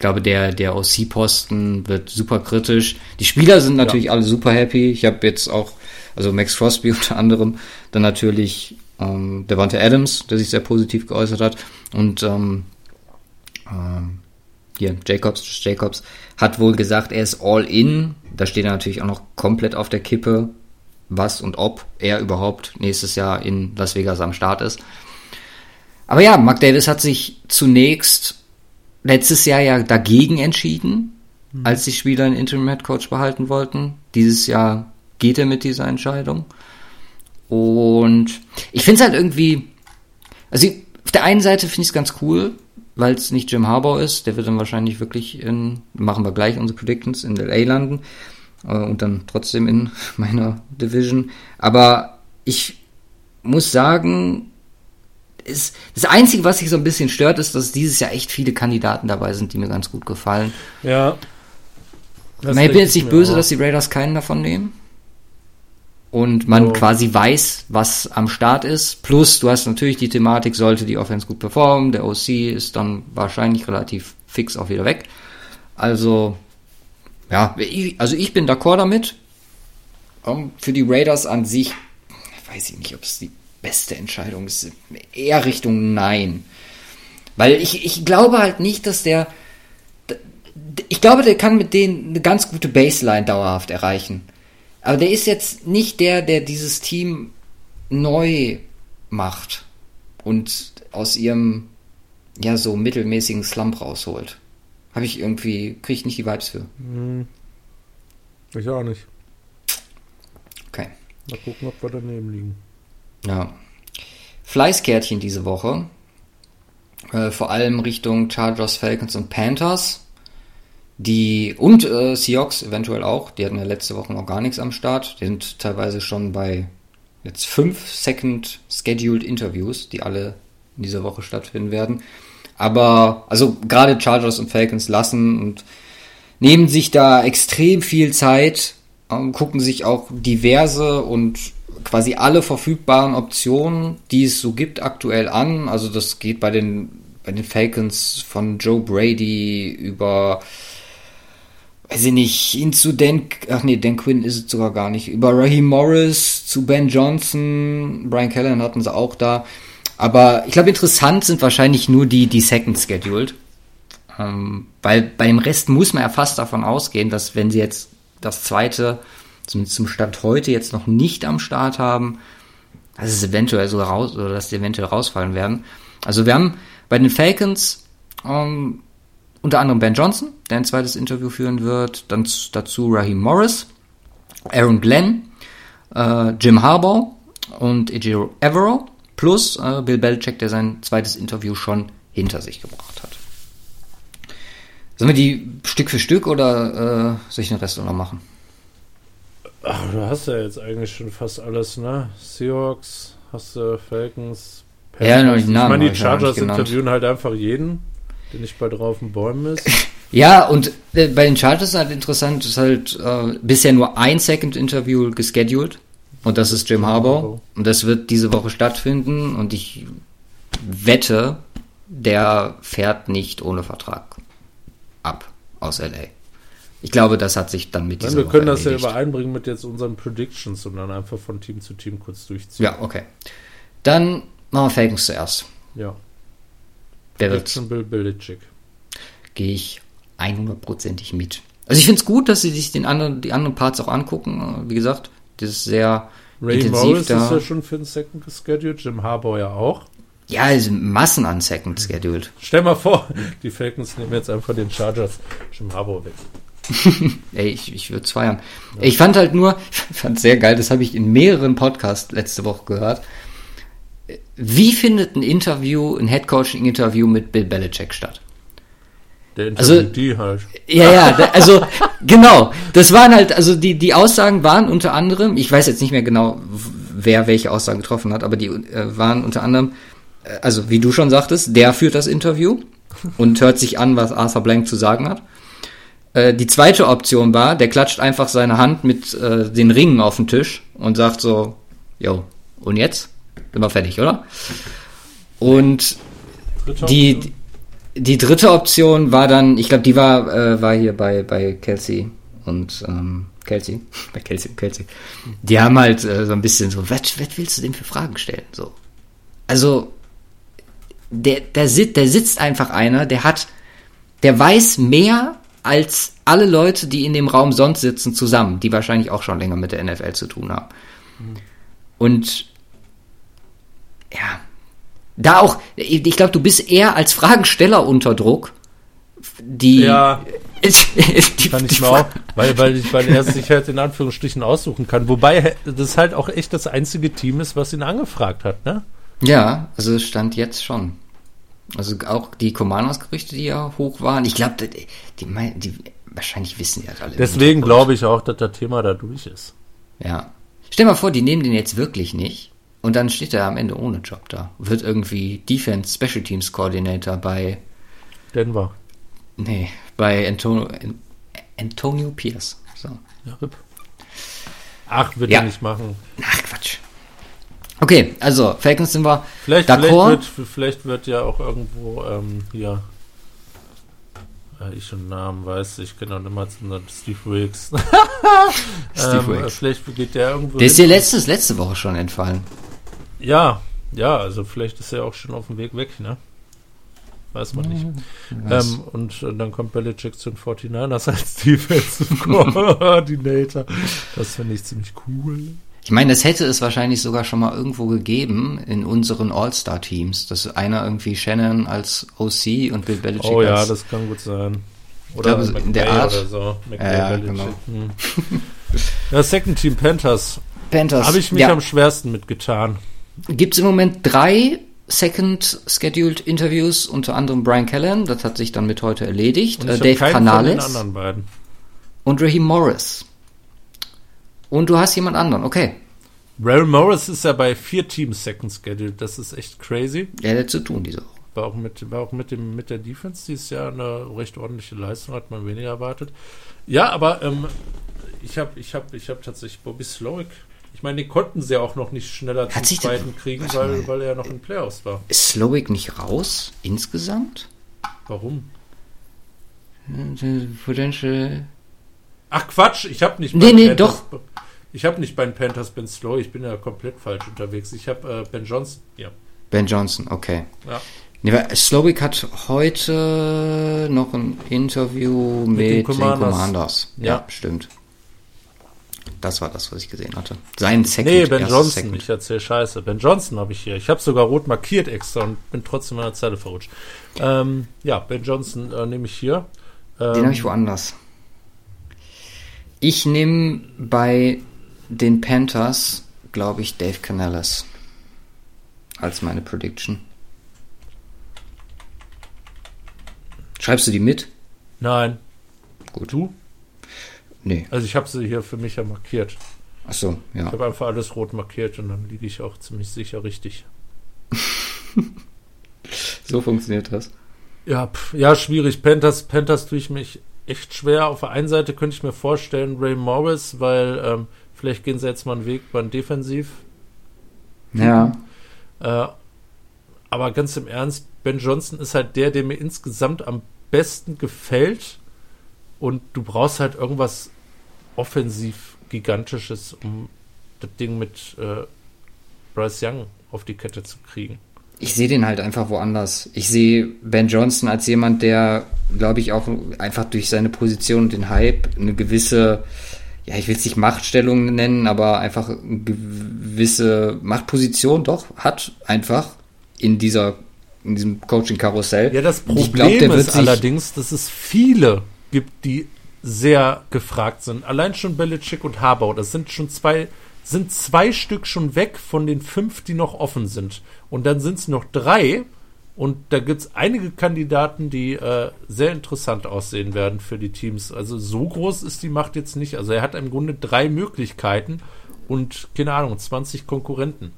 Ich glaube, der, der OC-Posten wird super kritisch. Die Spieler sind natürlich ja. alle super happy. Ich habe jetzt auch, also Max Crosby unter anderem, dann natürlich ähm, Devante Adams, der sich sehr positiv geäußert hat. Und ähm, ähm, hier, Jacobs, Jacobs, hat wohl gesagt, er ist all in. Da steht er natürlich auch noch komplett auf der Kippe, was und ob er überhaupt nächstes Jahr in Las Vegas am Start ist. Aber ja, Mark Davis hat sich zunächst letztes Jahr ja dagegen entschieden, mhm. als die Spieler einen Interim Head Coach behalten wollten. Dieses Jahr geht er mit dieser Entscheidung. Und ich finde es halt irgendwie, also auf der einen Seite finde ich es ganz cool, weil es nicht Jim Harbour ist. Der wird dann wahrscheinlich wirklich in, machen wir gleich unsere Predictions, in LA landen äh, und dann trotzdem in meiner Division. Aber ich muss sagen, ist, das Einzige, was sich so ein bisschen stört, ist, dass dieses Jahr echt viele Kandidaten dabei sind, die mir ganz gut gefallen. Ja. Ich bin jetzt nicht böse, auch. dass die Raiders keinen davon nehmen. Und man oh. quasi weiß, was am Start ist. Plus, du hast natürlich die Thematik, sollte die Offense gut performen, der OC ist dann wahrscheinlich relativ fix auch wieder weg. Also, ja, also ich bin d'accord damit. Für die Raiders an sich, weiß ich nicht, ob es die beste Entscheidung ist. Eher Richtung Nein. Weil ich, ich glaube halt nicht, dass der. Ich glaube, der kann mit denen eine ganz gute Baseline dauerhaft erreichen. Aber der ist jetzt nicht der, der dieses Team neu macht und aus ihrem ja, so mittelmäßigen Slump rausholt. Habe ich irgendwie, kriege ich nicht die Vibes für. Hm. Ich auch nicht. Okay. Mal gucken, ob wir daneben liegen. Ja. Fleißkärtchen diese Woche. Äh, vor allem Richtung Chargers, Falcons und Panthers. Die, und äh, Seahawks eventuell auch. Die hatten ja letzte Woche noch gar nichts am Start. Die sind teilweise schon bei jetzt fünf Second Scheduled Interviews, die alle in dieser Woche stattfinden werden. Aber, also gerade Chargers und Falcons lassen und nehmen sich da extrem viel Zeit, ähm, gucken sich auch diverse und quasi alle verfügbaren Optionen, die es so gibt, aktuell an. Also das geht bei den, bei den Falcons von Joe Brady über, weiß ich nicht, hin zu Dan, ach nee, Dan Quinn ist es sogar gar nicht, über Raheem Morris zu Ben Johnson, Brian Callen hatten sie auch da. Aber ich glaube, interessant sind wahrscheinlich nur die, die Second Scheduled. Ähm, weil bei dem Rest muss man ja fast davon ausgehen, dass wenn sie jetzt das zweite, zumindest zum Stand heute, jetzt noch nicht am Start haben, dass es eventuell so raus, oder dass die eventuell rausfallen werden. Also wir haben bei den Falcons ähm, unter anderem Ben Johnson, der ein zweites Interview führen wird, dann dazu Raheem Morris, Aaron Glenn, äh, Jim Harbaugh und Ejiro Evero, plus äh, Bill Belichick, der sein zweites Interview schon hinter sich gebracht hat. Sollen wir die Stück für Stück oder äh, soll ich den Rest noch machen? Ach, du hast ja jetzt eigentlich schon fast alles, ne? Seahawks, hast du Falcons, Ja, noch die ich meine, die ja Chargers interviewen halt einfach jeden, der nicht bei drauf den Bäumen ist. Ja, und äh, bei den Chargers ist halt interessant, ist halt äh, bisher nur ein Second Interview gescheduled. Und das ist Jim Harbaugh. Und das wird diese Woche stattfinden. Und ich wette, der fährt nicht ohne Vertrag ab aus LA. Ich glaube, das hat sich dann mit Nein, dieser wir können das ja erledigt. übereinbringen mit jetzt unseren Predictions und dann einfach von Team zu Team kurz durchziehen. Ja, okay. Dann machen wir Falcons zuerst. Ja. Prediction wird's? Bill Belichick. Gehe ich 100%ig mit. Also ich finde es gut, dass sie sich den anderen, die anderen Parts auch angucken. Wie gesagt, das ist sehr Ray intensiv Morris da. ist ja schon für den Second gescheduled, Jim Harbaugh ja auch. Ja, es sind Massen an Second scheduled. Stell mal vor, die Falcons nehmen jetzt einfach den Chargers Jim Harbaugh weg. Ey, ich, ich würde es feiern. Ich fand halt nur, ich fand sehr geil, das habe ich in mehreren Podcasts letzte Woche gehört. Wie findet ein Interview, ein Headcoaching-Interview mit Bill Belichick statt? Der Also- die halt. Ja, ja, da, also genau. Das waren halt, also die, die Aussagen waren unter anderem, ich weiß jetzt nicht mehr genau, wer welche Aussagen getroffen hat, aber die äh, waren unter anderem, äh, also wie du schon sagtest, der führt das Interview und hört sich an, was Arthur Blank zu sagen hat. Äh, die zweite Option war, der klatscht einfach seine Hand mit äh, den Ringen auf den Tisch und sagt so, jo, und jetzt? Sind wir fertig, oder? Und die, die dritte Option war dann, ich glaube, die war, äh, war hier bei, bei Kelsey und ähm, Kelsey, bei Kelsey und Kelsey. Die haben halt äh, so ein bisschen so, was, was willst du denn für Fragen stellen? So. Also, der, der, sit, der sitzt einfach einer, der hat, der weiß mehr als alle Leute, die in dem Raum sonst sitzen, zusammen, die wahrscheinlich auch schon länger mit der NFL zu tun haben. Und ja, da auch, ich glaube, du bist eher als Fragensteller unter Druck. Die, Ja. die, Kann ich mir auch, weil, weil, ich, weil er sich halt in Anführungsstrichen aussuchen kann. Wobei das halt auch echt das einzige Team ist, was ihn angefragt hat, ne? Ja, also es stand jetzt schon. Also auch die Commanders-Gerüchte, die ja hoch waren. Ich glaube, die, die, die, wahrscheinlich wissen das alle. Deswegen glaube ich auch, dass das Thema da durch ist. Ja. Stell mal vor, die nehmen den jetzt wirklich nicht. Und dann steht er am Ende ohne Job da. Wird irgendwie Defense Special Teams Coordinator bei, Denver. nee, bei Antonio, Antonio Pierce. So. Ja, RIP. Ach, wird Ja. er nicht machen. Ach, Quatsch. Okay, also, Falcons sind wir Vielleicht, vielleicht, wird, vielleicht wird ja auch irgendwo ähm, hier. Ich schon Namen weiß, ich kenne auch immer sondern Steve Wilkes. Steve ähm, Wilkes. Vielleicht geht der irgendwo. Der ist dir letztes, letzte Woche schon entfallen. Ja, ja, also vielleicht ist er auch schon auf dem Weg weg, ne? Weiß man nicht. Was? Ähm, und äh, dann kommt Belichick zu den 49ers als Defensive Coordinator. Das finde ich ziemlich cool. Ich meine, es hätte es wahrscheinlich sogar schon mal irgendwo gegeben in unseren All-Star-Teams, dass einer irgendwie Shannon als OC und Bill Belichick Oh ja, als das kann gut sein. Oder glaube, in der Art. oder so. McVay, Ja, Belichick. genau. Hm. Ja, Second Team Panthers. Panthers. Habe ich mich ja. am schwersten mitgetan. Gibt es im Moment drei Second Scheduled Interviews, unter anderem Brian Callen, das hat sich dann mit heute erledigt, Und äh, Dave Canales und Raheem Morris. Und du hast jemand anderen, okay. Rail Morris ist ja bei vier Teams Second Schedule. Das ist echt crazy. Der hat zu tun diese Woche. War auch mit, war auch mit, dem, mit der Defense dieses Jahr eine recht ordentliche Leistung, hat man weniger erwartet. Ja, aber ähm, ich habe ich hab, ich hab tatsächlich Bobby Slowick. Ich meine, den konnten sie ja auch noch nicht schneller zum Hat der- zweiten kriegen, weil, weil er ja noch in Playoffs war. Ist Slowick nicht raus insgesamt? Warum? Äh, Potential. Ach Quatsch, ich habe nicht Nee, nee, Ich habe nicht bei den Panthers Ben Slow, ich bin ja komplett falsch unterwegs. Ich habe äh, Ben Johnson. Ja. Ben Johnson, okay. ja. Nee, weil Slowick hat heute noch ein Interview mit, den den Commanders. Commanders. Ja. Ja. stimmt. Das war das, was ich gesehen hatte. Sein Second. Nee, Ben Johnson, Second. ich erzähle Scheiße. Ben Johnson habe ich hier. Ich habe sogar rot markiert extra und bin trotzdem in der Zeile verrutscht. Ähm, ja, Ben Johnson äh, nehme ich hier. Ähm, Den habe ich woanders. Ich nehme bei den Panthers, glaube ich, Dave Canales als meine Prediction. Schreibst du die mit? Nein. Gut. Du? Nee. Also ich habe sie hier für mich ja markiert. Ach so, Ich ja. habe einfach alles rot markiert und dann liege ich auch ziemlich sicher richtig. So funktioniert das. Ja, pf, ja, schwierig. Panthers, Panthers tue ich mich echt schwer. Auf der einen Seite könnte ich mir vorstellen, Ray Morris, weil ähm, vielleicht gehen sie jetzt mal einen Weg beim Defensiv. Ja. Äh, aber ganz im Ernst, Ben Johnson ist halt der, der mir insgesamt am besten gefällt. Und du brauchst halt irgendwas offensiv Gigantisches, um das Ding mit äh, Bryce Young auf die Kette zu kriegen. Ich sehe den halt einfach woanders. Ich sehe Ben Johnson als jemand, der, glaube ich, auch einfach durch seine Position und den Hype eine gewisse, ja, ich will es nicht Machtstellung nennen, aber einfach eine gewisse Machtposition doch hat, einfach in dieser, in diesem Coaching-Karussell. Ja, das Problem glaub, ist allerdings, dass es viele gibt, die sehr gefragt sind. Allein schon Belichick und Harbaugh, das sind schon zwei, sind zwei Stück schon weg von den fünf, die noch offen sind. Und dann sind es noch drei. Und da gibt es einige Kandidaten, die äh, sehr interessant aussehen werden für die Teams. Also so groß ist die Macht jetzt nicht. Also er hat im Grunde drei Möglichkeiten und, keine Ahnung, 20 Konkurrenten.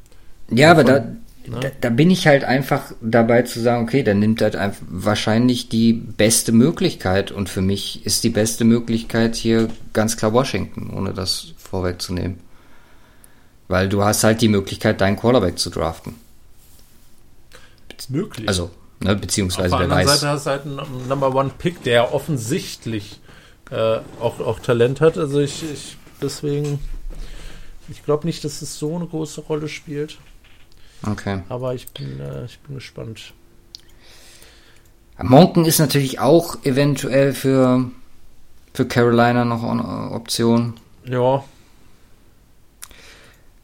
Ja, aber da, ne? da, da bin ich halt einfach dabei zu sagen, okay, dann nimmt halt einfach wahrscheinlich die beste Möglichkeit. Und für mich ist die beste Möglichkeit hier ganz klar Washington, ohne das vorwegzunehmen. Weil du hast halt die Möglichkeit, deinen Quarterback zu draften. Möglich. Also, ne, Auf beziehungsweise der wer anderen weiß. Seite hast du halt einen Number One Pick, der offensichtlich äh, auch, auch Talent hat. Also ich, ich deswegen, ich glaube nicht, dass es so eine große Rolle spielt. Okay. Aber ich bin, äh, ich bin gespannt. Monken ist natürlich auch eventuell für, für Carolina noch eine Option. Ja.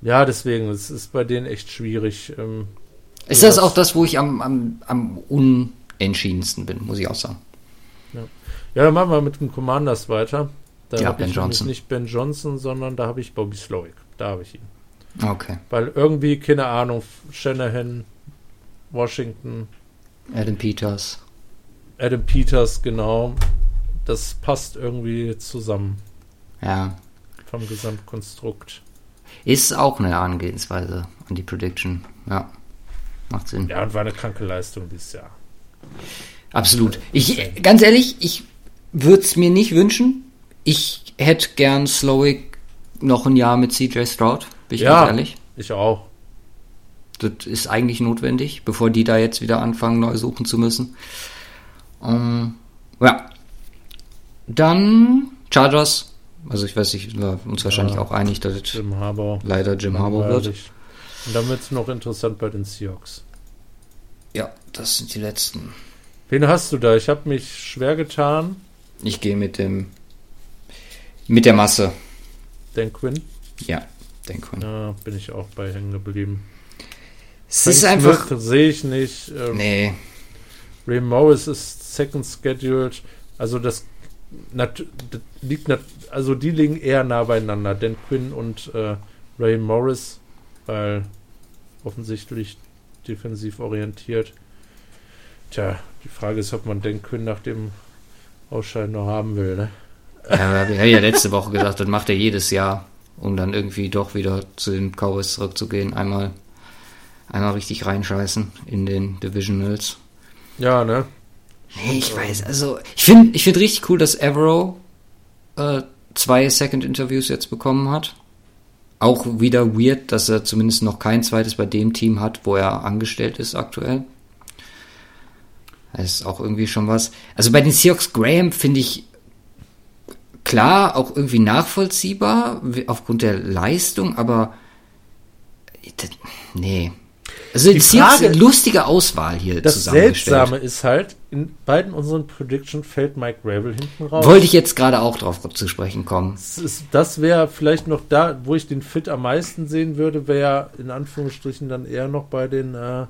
Ja, deswegen, es ist bei denen echt schwierig. Ähm, Ist Also das das- auch das, wo ich am, am, am unentschiedensten bin, muss ich auch sagen. ja, dann machen wir mit den Commanders weiter. Da Ja, habe Ben ich Johnson. nicht Ben Johnson, sondern da habe ich Bobby Slowick. Da habe ich ihn. Okay. Weil irgendwie, keine Ahnung, Shanahan, Washington, Adam Peters. Adam Peters, genau. Das passt irgendwie zusammen Ja. vom Gesamtkonstrukt. Ist auch eine Angehensweise an die Prediction. Ja. Macht Sinn. Ja, und war eine kranke Leistung dieses Jahr. Absolut. Ich, ganz ehrlich, ich würde es mir nicht wünschen. Ich hätte gern Slowick noch ein Jahr mit CJ Stroud. Bin ich Ja. ganz ehrlich. Ich auch. Das ist eigentlich notwendig, bevor die da jetzt wieder anfangen, neu suchen zu müssen. Ähm, ja. Dann Chargers. Also ich weiß nicht, sind wir uns wahrscheinlich Ja. auch einig, dass es Jim Harbour. leider Jim Harbaugh wird. Und dann wird es noch interessant bei den Seahawks. Ja, das sind die letzten. Wen hast du da? Ich habe mich schwer getan. Ich gehe mit dem mit der Masse. Dan Quinn. Ja. Dan Quinn. Ja, bin ich auch bei hängen geblieben. Es ist einfach. Sehe ich nicht. Ähm, nee. Ray Morris ist second scheduled. Also das, das liegt, also die liegen eher nah beieinander, Dan Quinn und äh, Ray Morris, weil offensichtlich defensiv orientiert. Tja, die Frage ist, ob man Dan Quinn nach dem Ausscheiden noch haben will, ne? Ja, wir haben ja letzte Woche gesagt, das macht er jedes Jahr, um dann irgendwie doch wieder zu den Cowboys zurückzugehen. Einmal, einmal richtig reinscheißen in den Divisionals. Ja, ne? Nee, ich weiß, also ich finde ich find richtig cool, dass Avro äh, zwei Second Interviews jetzt bekommen hat. Auch wieder weird, dass er zumindest noch kein zweites bei dem Team hat, wo er angestellt ist aktuell. Das ist auch irgendwie schon was. Also bei den Seahawks Graham finde ich klar auch irgendwie nachvollziehbar aufgrund der Leistung, aber nee, also die Frage, eine lustige Auswahl hier Das Seltsame ist halt, in beiden unseren Predictions fällt Mike Gravel hinten raus. Wollte ich jetzt gerade auch drauf zu sprechen kommen. Das, wäre vielleicht noch da, wo ich den Fit am meisten sehen würde, wäre in Anführungsstrichen dann eher noch bei den äh,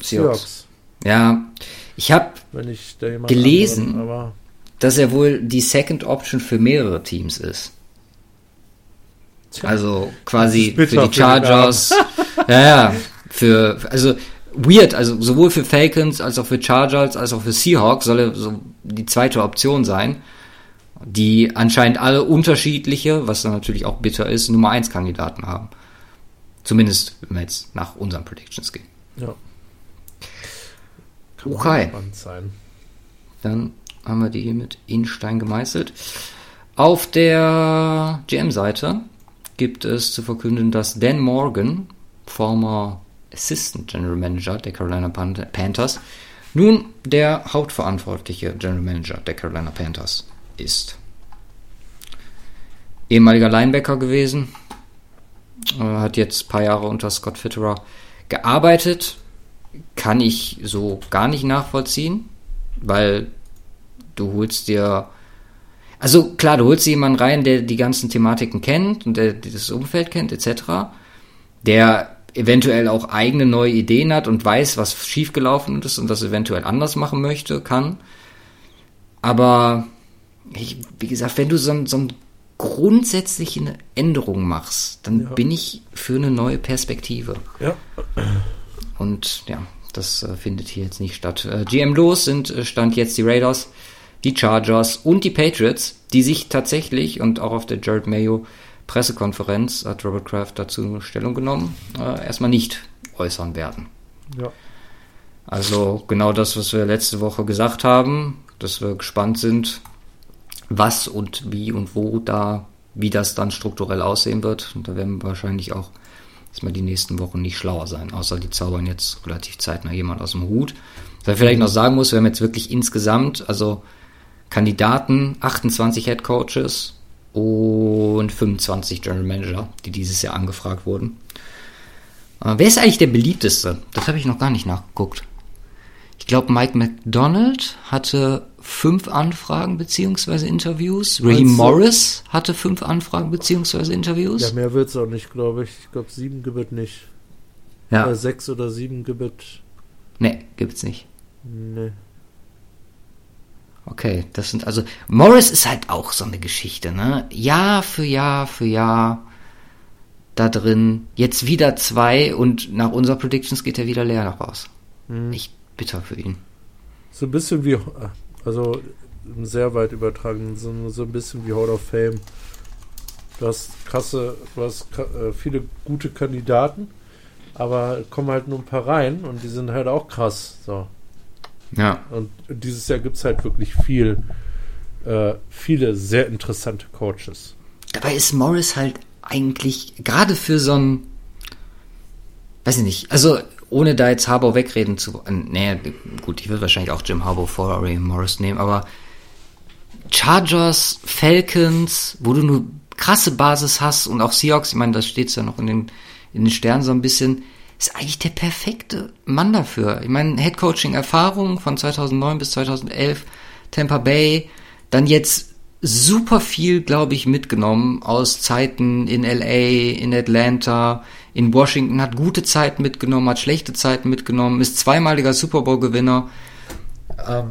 Seahawks. Ja, ich habe gelesen, anderen, dass er wohl die Second Option für mehrere Teams ist. Also quasi für die Chargers. ja, ja, für, also weird, also sowohl für Falcons als auch für Chargers als auch für Seahawks soll er so die zweite Option sein, die anscheinend alle unterschiedliche, was dann natürlich auch bitter ist, Nummer 1 Kandidaten haben. Zumindest, wenn wir jetzt nach unseren Predictions gehen. Ja. Kann okay. Dann haben wir die hier mit Instein gemeißelt. Auf der GM-Seite gibt es zu verkünden, dass Dan Morgan, former Assistant General Manager der Carolina Panthers, nun der hauptverantwortliche General Manager der Carolina Panthers ist. Ehemaliger Linebacker gewesen, äh, hat jetzt ein paar Jahre unter Scott Fitterer gearbeitet, kann ich so gar nicht nachvollziehen, weil du holst dir, also klar, du holst jemanden rein, der die ganzen Thematiken kennt und der, der das Umfeld kennt, etc., der eventuell auch eigene neue Ideen hat und weiß, was schiefgelaufen ist und das eventuell anders machen möchte, kann. Aber ich, wie gesagt, wenn du so, so eine grundsätzliche Änderung machst, dann ja. bin ich für eine neue Perspektive. Ja. Und ja, das äh, findet hier jetzt nicht statt. Äh, GM los sind äh, stand jetzt die Raiders, die Chargers und die Patriots, die sich tatsächlich und auch auf der Jared Mayo Pressekonferenz hat Robert Kraft dazu Stellung genommen, äh, erstmal nicht äußern werden. Ja. Also genau das, was wir letzte Woche gesagt haben, dass wir gespannt sind, was und wie und wo da, wie das dann strukturell aussehen wird. Und da werden wir wahrscheinlich auch erstmal die nächsten Wochen nicht schlauer sein, außer die zaubern jetzt relativ zeitnah jemand aus dem Hut. Was ich vielleicht noch sagen muss, wir haben jetzt wirklich insgesamt, also Kandidaten, 28 Head Coaches, und 25 General Manager, die dieses Jahr angefragt wurden. Äh, wer ist eigentlich der beliebteste? Das habe ich noch gar nicht nachgeguckt. Ich glaube, Mike McDonald hatte fünf Anfragen beziehungsweise Interviews. Ray Morris hatte fünf Anfragen beziehungsweise Interviews. Ja, mehr wird es auch nicht, glaube ich. Ich glaube, sieben gibt nicht. Ja. Oder sechs oder sieben gibt Nee, gibt's nicht. Nee. Okay, das sind also. Morris ist halt auch so eine Geschichte, ne? Jahr für Jahr für Jahr da drin. Jetzt wieder zwei und nach unserer Predictions geht er wieder leer nach raus. Hm. Echt bitter für ihn. So ein bisschen wie, also sehr weit übertragen, so, so ein bisschen wie Hall of Fame. Du hast krasse, du hast äh, viele gute Kandidaten, aber kommen halt nur ein paar rein und die sind halt auch krass. So. Ja. Und dieses Jahr gibt es halt wirklich viel, äh, viele sehr interessante Coaches. Dabei ist Morris halt eigentlich gerade für so ein, weiß ich nicht, also ohne da jetzt Harbour wegreden zu wollen, nee, gut, ich würde wahrscheinlich auch Jim Harbour vor Ray Morris nehmen, aber Chargers, Falcons, wo du eine krasse Basis hast und auch Seahawks, ich meine, das steht ja noch in den, in den Sternen so ein bisschen, ist eigentlich der perfekte Mann dafür. Ich meine, Headcoaching-Erfahrung von 2009 bis 2011, Tampa Bay, dann jetzt super viel, glaube ich, mitgenommen aus Zeiten in LA, in Atlanta, in Washington, hat gute Zeiten mitgenommen, hat schlechte Zeiten mitgenommen, ist zweimaliger Super Bowl-Gewinner. Ähm,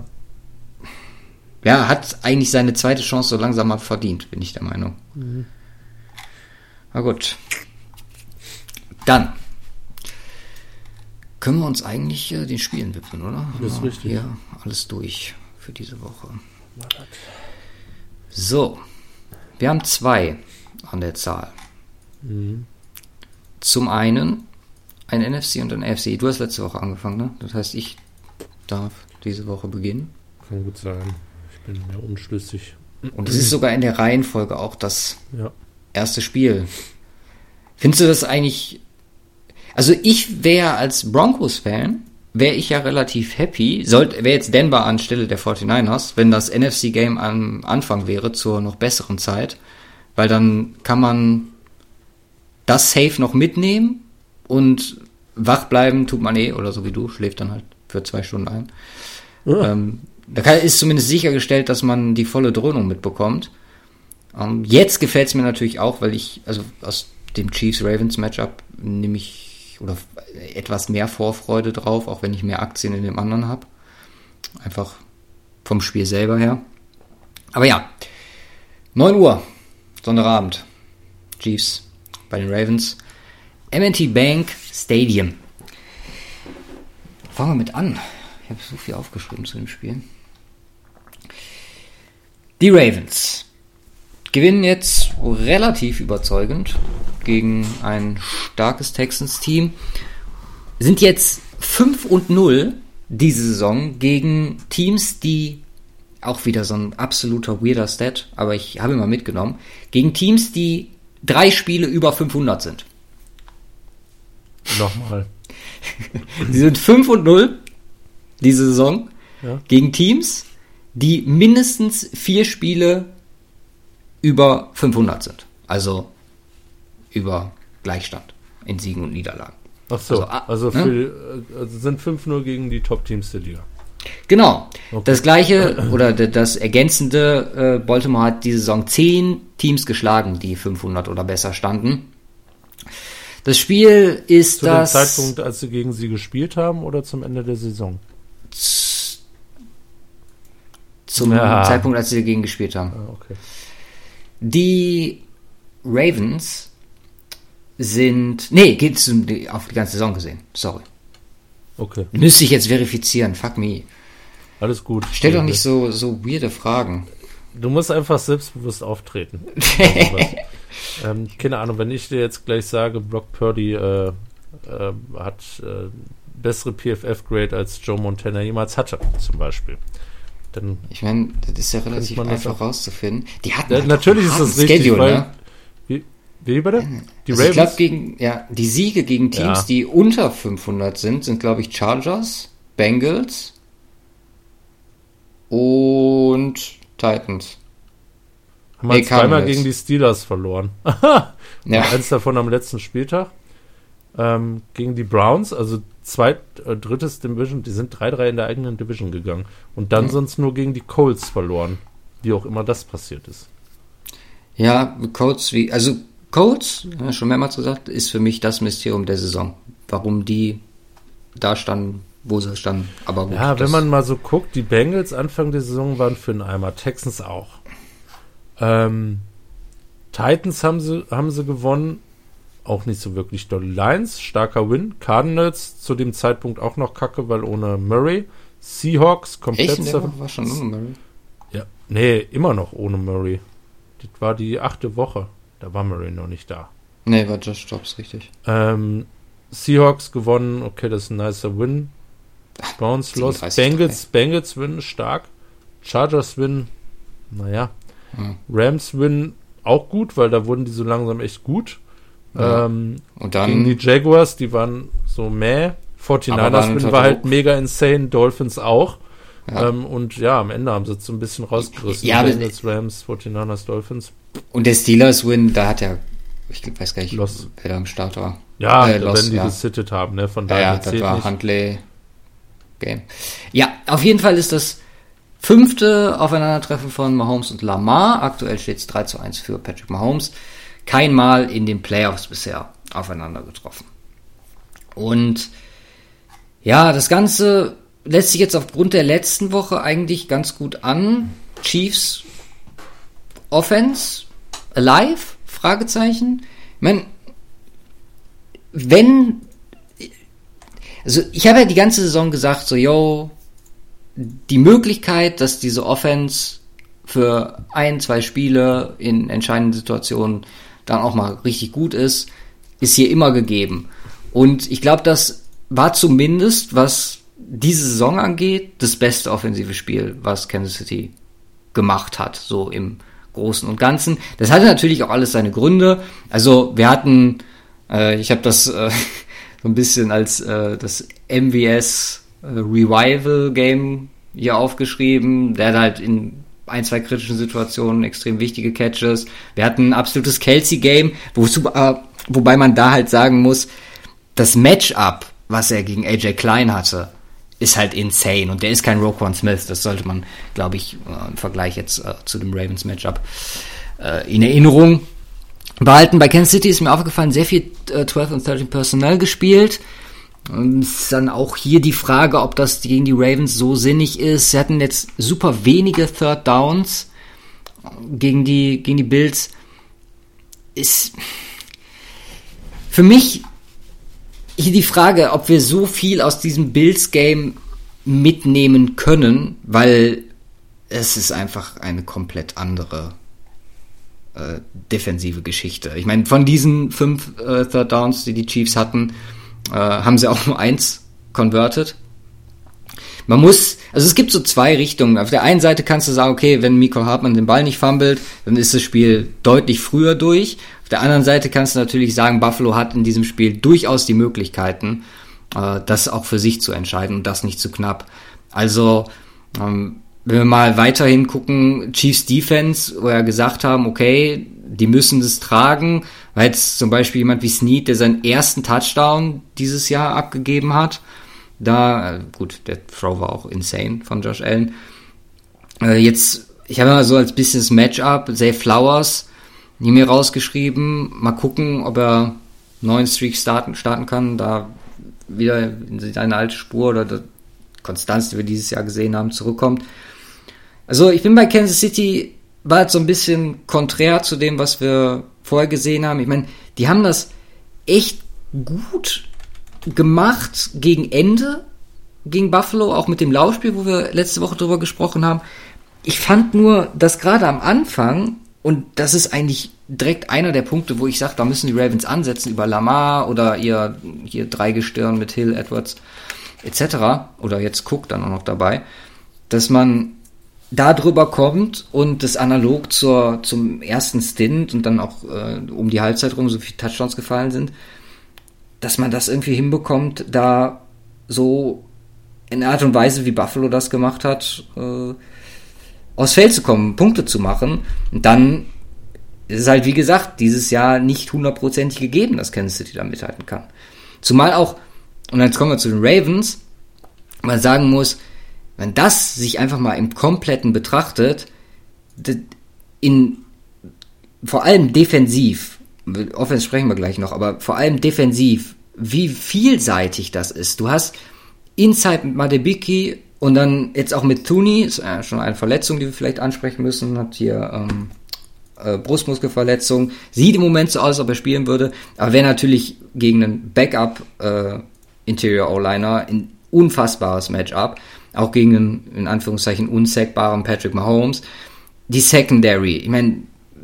ja, hat eigentlich seine zweite Chance so langsam mal verdient, bin ich der Meinung. Mhm. Na gut. Dann können wir uns eigentlich äh, den Spielen widmen, oder? Das ist richtig. Ja, alles durch für diese Woche. So, wir haben zwei an der Zahl. Mhm. Zum einen ein NFC und ein AFC. Du hast letzte Woche angefangen, ne? Das heißt, ich darf diese Woche beginnen. Kann gut sein. Ich bin mir unschlüssig. Und es ist sogar in der Reihenfolge auch das ja. erste Spiel. Findest du das eigentlich also ich wäre als Broncos-Fan, wäre ich ja relativ happy, wäre jetzt Denver anstelle der 49ers, wenn das NFC-Game am Anfang wäre, zur noch besseren Zeit, weil dann kann man das Safe noch mitnehmen und wach bleiben tut man eh, oder so wie du, schläft dann halt für zwei Stunden ein. Ja. Ähm, da ist zumindest sichergestellt, dass man die volle Dröhnung mitbekommt. Ähm, jetzt gefällt es mir natürlich auch, weil ich, also aus dem Chiefs-Ravens-Matchup nehme ich oder etwas mehr Vorfreude drauf, auch wenn ich mehr Aktien in dem anderen habe. Einfach vom Spiel selber her. Aber ja, 9 Uhr, Sonntagabend, Chiefs bei den Ravens. MNT Bank Stadium. Fangen wir mit an. Ich habe so viel aufgeschrieben zu dem Spiel. Die Ravens gewinnen jetzt relativ überzeugend gegen ein starkes Texans-Team. Sind jetzt 5 und 0 diese Saison gegen Teams, die auch wieder so ein absoluter weirder Stat, aber ich habe ihn mal mitgenommen, gegen Teams, die drei Spiele über 500 sind. Nochmal. Sie sind 5 und 0 diese Saison ja. gegen Teams, die mindestens vier Spiele über 500 sind. Also über Gleichstand in Siegen und Niederlagen. Ach so, also, also, ne? für, also sind 5-0 gegen die Top-Teams der Liga. Genau. Okay. Das gleiche oder das ergänzende, äh, Baltimore hat diese Saison 10 Teams geschlagen, die 500 oder besser standen. Das Spiel ist Zu das... Zu dem Zeitpunkt, als sie gegen sie gespielt haben oder zum Ende der Saison? Zum ja. Zeitpunkt, als sie dagegen gespielt haben. Ah, okay. Die Ravens sind. Nee, geht es auf die ganze Saison gesehen. Sorry. Okay. Müsste ich jetzt verifizieren. Fuck me. Alles gut. Stell doch nicht so, so weirde Fragen. Du musst einfach selbstbewusst auftreten. ähm, keine Ahnung, wenn ich dir jetzt gleich sage, Brock Purdy äh, äh, hat äh, bessere PFF-Grade als Joe Montana jemals hatte, zum Beispiel. Dann ich meine, das ist ja relativ einfach rauszufinden. Die hatten ja, halt natürlich ist das richtig, Schedule, weil, ne? wie, wie bitte? Die also Ravens? Ich glaube, gegen, ja, die Siege gegen Teams, ja. die unter 500 sind, sind, glaube ich, Chargers, Bengals und Titans. Haben wir zweimal gegen die Steelers verloren. ja. Eins davon am letzten Spieltag. Ähm, gegen die Browns, also zweit, äh, drittes Division, die sind 3-3 in der eigenen Division gegangen. Und dann mhm. sonst nur gegen die Colts verloren. Wie auch immer das passiert ist. Ja, Colts wie, also Colts, ja, schon mehrmals gesagt, ist für mich das Mysterium der Saison. Warum die da standen, wo sie standen. Aber gut, ja, wenn man mal so guckt, die Bengals Anfang der Saison waren für einen Eimer, Texans auch. Ähm, Titans haben sie, haben sie gewonnen, auch nicht so wirklich doll. Lions, starker Win. Cardinals zu dem Zeitpunkt auch noch kacke, weil ohne Murray. Seahawks komplett. Echt? Der war schon ohne Murray? Ja, nee, immer noch ohne Murray. Das war die achte Woche. Da war Murray noch nicht da. Nee, war Josh Jobs, richtig. Ähm, Seahawks gewonnen, okay, das ist ein nicer Win. Browns los. Bengals, Bengals win, stark. Chargers win, naja. Hm. Rams win, auch gut, weil da wurden die so langsam echt gut. Ja. Ähm, und dann gegen die Jaguars, die waren so meh. 49ers Win war halt mega insane, Dolphins auch. Ja. Ähm, und ja, am Ende haben sie es so ein bisschen rausgerissen. Ja, Bengals, Rams, 49ers, Dolphins. Und der Steelers-Win, da hat er, ich weiß gar nicht, Los. wer da am Start war. Ja, äh, Los, wenn die ja. gesittet haben, ne? Von daher. Ja, ja das war nicht. Huntley Game. Ja, auf jeden Fall ist das fünfte Aufeinandertreffen von Mahomes und Lamar. Aktuell steht es 3 zu 1 für Patrick Mahomes. Kein Mal in den Playoffs bisher aufeinander getroffen. Und ja, das Ganze lässt sich jetzt aufgrund der letzten Woche eigentlich ganz gut an. Chiefs Offense alive? Fragezeichen. Ich meine, wenn also ich habe ja die ganze Saison gesagt, so, yo, die Möglichkeit, dass diese Offense für ein, zwei Spiele in entscheidenden Situationen dann auch mal richtig gut ist, ist hier immer gegeben. Und ich glaube, das war zumindest, was diese Saison angeht, das beste offensive Spiel, was Kansas City gemacht hat, so im Großen und Ganzen. Das hatte natürlich auch alles seine Gründe. Also wir hatten, äh, ich habe das äh, so ein bisschen als äh, das MVS äh, Revival Game hier aufgeschrieben. Der hat halt in ein, zwei kritischen Situationen extrem wichtige Catches. Wir hatten ein absolutes Kelsey-Game, äh, wobei man da halt sagen muss, das Matchup, was er gegen AJ Klein hatte, ist halt insane. Und der ist kein Roquan Smith. Das sollte man, glaube ich, äh, im Vergleich jetzt äh, zu dem Ravens Matchup äh, in Erinnerung behalten. Bei Kansas City ist mir aufgefallen, sehr viel äh, 12 und 13 Personnel gespielt. Und ist dann auch hier die Frage, ob das gegen die Ravens so sinnig ist. Sie hatten jetzt super wenige Third Downs gegen die, gegen die Bills. Ist für mich hier die Frage, ob wir so viel aus diesem Bills-Game mitnehmen können, weil es ist einfach eine komplett andere äh, defensive Geschichte. Ich meine, von diesen fünf äh, Third Downs, die die Chiefs hatten, äh, haben sie auch nur eins converted. Man muss, also es gibt so zwei Richtungen. Auf der einen Seite kannst du sagen, okay, wenn Miko Hartmann den Ball nicht fummelt, dann ist das Spiel deutlich früher durch. Auf der anderen Seite kannst du natürlich sagen, Buffalo hat in diesem Spiel durchaus die Möglichkeiten, äh, das auch für sich zu entscheiden und das nicht zu knapp. Also, ähm, wenn wir mal weiterhin gucken, Chiefs Defense, wo wir gesagt haben, okay, die müssen das tragen, weil jetzt zum Beispiel jemand wie Snead, der seinen ersten Touchdown dieses Jahr abgegeben hat, da, äh, gut, der Throw war auch insane von Josh Allen. Äh, jetzt, ich habe mal so als bisschen das Matchup, Zay Flowers, nie mir rausgeschrieben, mal gucken, ob er neuen Streak starten, starten kann, da wieder in seine alte Spur oder Konstanz, die wir dieses Jahr gesehen haben, zurückkommt. Also ich bin bei Kansas City, war halt so ein bisschen konträr zu dem, was wir vorher gesehen haben. Ich meine, die haben das echt gut gemacht gegen Ende, gegen Buffalo, auch mit dem Laufspiel, wo wir letzte Woche drüber gesprochen haben. Ich fand nur, dass gerade am Anfang, und das ist eigentlich direkt einer der Punkte, wo ich sage, da müssen die Ravens ansetzen, über Lamar oder ihr hier Dreigestirn mit Hill, Edwards etc. Oder jetzt Cook dann auch noch dabei, dass man da drüber kommt und das analog zur, zum ersten Stint und dann auch äh, um die Halbzeit rum so viele Touchdowns gefallen sind, dass man das irgendwie hinbekommt, da so in Art und Weise, wie Buffalo das gemacht hat, äh, aufs Feld zu kommen, Punkte zu machen. Und dann ist halt, wie gesagt, dieses Jahr nicht hundertprozentig gegeben, dass Kansas City da mithalten kann. Zumal auch, und jetzt kommen wir zu den Ravens, man sagen muss, wenn das sich einfach mal im Kompletten betrachtet, in, vor allem defensiv, Offense sprechen wir gleich noch, aber vor allem defensiv, wie vielseitig das ist. Du hast Inside mit Madebiki und dann jetzt auch mit Thuni, ist äh, schon eine Verletzung, die wir vielleicht ansprechen müssen, hat hier ähm, äh, Brustmuskelverletzung. Sieht im Moment so aus, als ob er spielen würde, aber wäre natürlich gegen einen Backup äh, Interior O-Liner ein unfassbares Matchup auch gegen einen, in Anführungszeichen, unsackbaren Patrick Mahomes. Die Secondary, ich meine,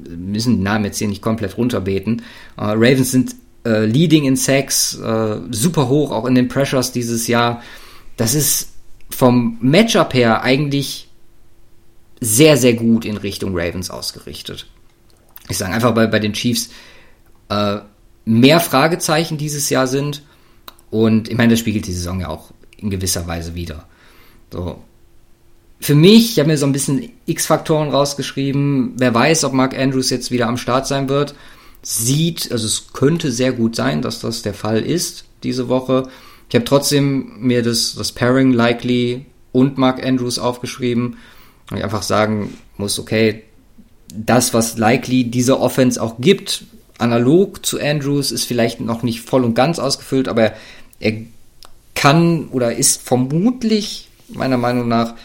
müssen den Namen jetzt hier nicht komplett runterbeten. Uh, Ravens sind uh, leading in Sacks, uh, super hoch, auch in den Pressures dieses Jahr. Das ist vom Matchup her eigentlich sehr, sehr gut in Richtung Ravens ausgerichtet. Ich sage einfach, weil bei den Chiefs mehr Fragezeichen dieses Jahr sind. Und ich meine, das spiegelt die Saison ja auch in gewisser Weise wieder. So. Für mich, ich habe mir so ein bisschen X-Faktoren rausgeschrieben. Wer weiß, ob Mark Andrews jetzt wieder am Start sein wird. Sieht, also es könnte sehr gut sein, dass das der Fall ist diese Woche. Ich habe trotzdem mir das, das Pairing Likely und Mark Andrews aufgeschrieben. Und ich einfach sagen muss, okay, das, was likely diese Offense auch gibt, analog zu Andrews, ist vielleicht noch nicht voll und ganz ausgefüllt, aber er kann oder ist vermutlich, meiner Meinung nach,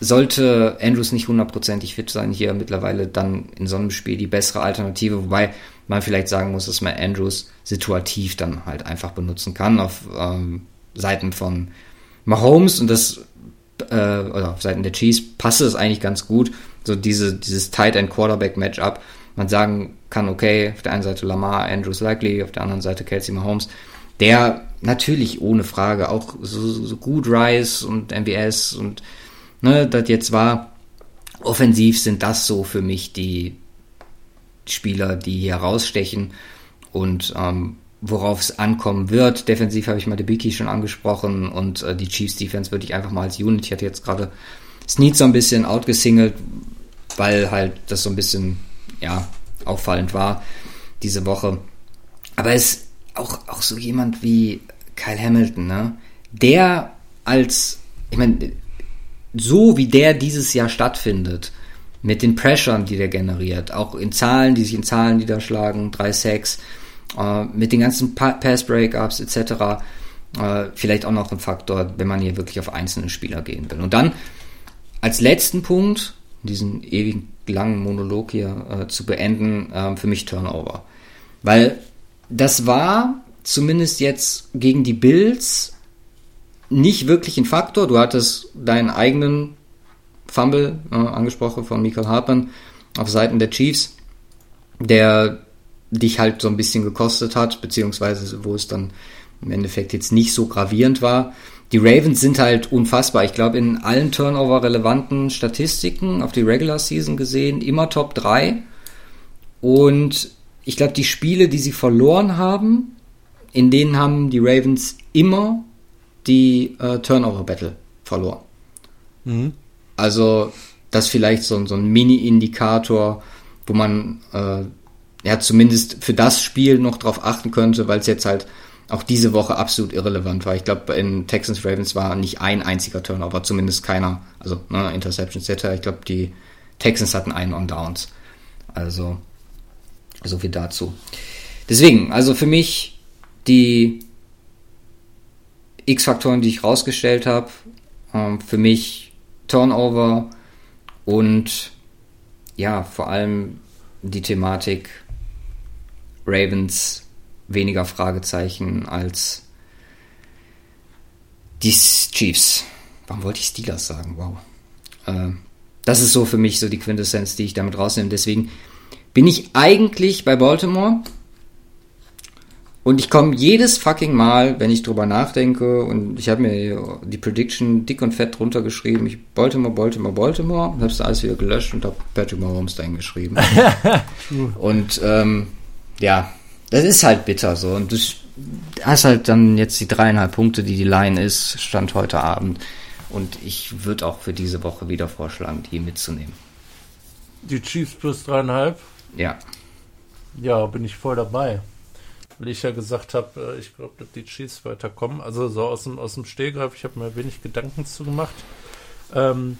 sollte Andrews nicht hundertprozentig fit sein, hier mittlerweile dann in so einem Spiel die bessere Alternative, wobei man vielleicht sagen muss, dass man Andrews situativ dann halt einfach benutzen kann auf ähm, Seiten von Mahomes und das äh, oder auf Seiten der Chiefs passt es eigentlich ganz gut, so diese, dieses Tight End Quarterback Matchup. Man sagen kann, okay, auf der einen Seite Lamar, Andrews Likely, auf der anderen Seite Kelsey Mahomes, der natürlich ohne Frage auch so, so gut Rice und MBS und ne, das jetzt war. Offensiv sind das so für mich die Spieler, die hier rausstechen und ähm, worauf es ankommen wird. Defensiv habe ich mal Debicki schon angesprochen und äh, die Chiefs Defense würde ich einfach mal als Unit. Ich hatte jetzt gerade Snead so ein bisschen outgesingelt, weil halt das so ein bisschen, ja, auffallend war diese Woche. Aber es auch, auch so jemand wie Kyle Hamilton, ne? Der als, ich meine, so wie der dieses Jahr stattfindet, mit den Pressuren, die der generiert, auch in Zahlen, die sich in Zahlen niederschlagen, 3 Sacks, äh, mit den ganzen pa Pass-Breakups etc., äh, vielleicht auch noch ein Faktor, wenn man hier wirklich auf einzelne Spieler gehen will. Und dann als letzten Punkt, diesen ewig langen Monolog hier äh, zu beenden, äh, für mich Turnover. Weil das war zumindest jetzt gegen die Bills nicht wirklich ein Faktor. Du hattest deinen eigenen Fumble äh, angesprochen von Michael Hartmann auf Seiten der Chiefs, der dich halt so ein bisschen gekostet hat, beziehungsweise wo es dann im Endeffekt jetzt nicht so gravierend war. Die Ravens sind halt unfassbar. Ich glaube, in allen Turnover-relevanten Statistiken auf die Regular Season gesehen immer Top 3. Und ich glaube, die Spiele, die sie verloren haben, in denen haben die Ravens immer die äh, Turnover-Battle verloren. Mhm. Also, das vielleicht so, so ein Mini-Indikator, wo man äh, ja zumindest für das Spiel noch drauf achten könnte, weil es jetzt halt auch diese Woche absolut irrelevant war. Ich glaube, in Texans Ravens war nicht ein einziger Turnover, zumindest keiner. Also ne, Interceptions etc. Ich glaube, die Texans hatten einen on Downs. Also so viel dazu. Deswegen, also für mich die X-Faktoren, die ich rausgestellt habe, ähm, für mich Turnover und ja, vor allem die Thematik Ravens weniger Fragezeichen als die Chiefs. Warum wollte ich Steelers sagen? Wow. Äh, das ist so für mich so die Quintessenz, die ich damit rausnehme. Deswegen bin ich eigentlich bei Baltimore. Und ich komme jedes fucking Mal, wenn ich drüber nachdenke, und ich habe mir die Prediction dick und fett drunter geschrieben, ich Baltimore, Baltimore, Baltimore, und habe es alles wieder gelöscht und habe Patrick Mahomes dahin geschrieben. und ähm, ja, das ist halt bitter so. Und du hast halt dann jetzt die dreieinhalb Punkte, die die Line ist, stand heute Abend. Und ich würde auch für diese Woche wieder vorschlagen, die mitzunehmen. Die Chiefs plus dreieinhalb? Ja. Ja, bin ich voll dabei. Weil ich ja gesagt habe, äh, ich glaube, dass die Chiefs weiterkommen. Also so aus dem, aus dem Stehgreif, ich habe mir wenig Gedanken zu gemacht. Ähm,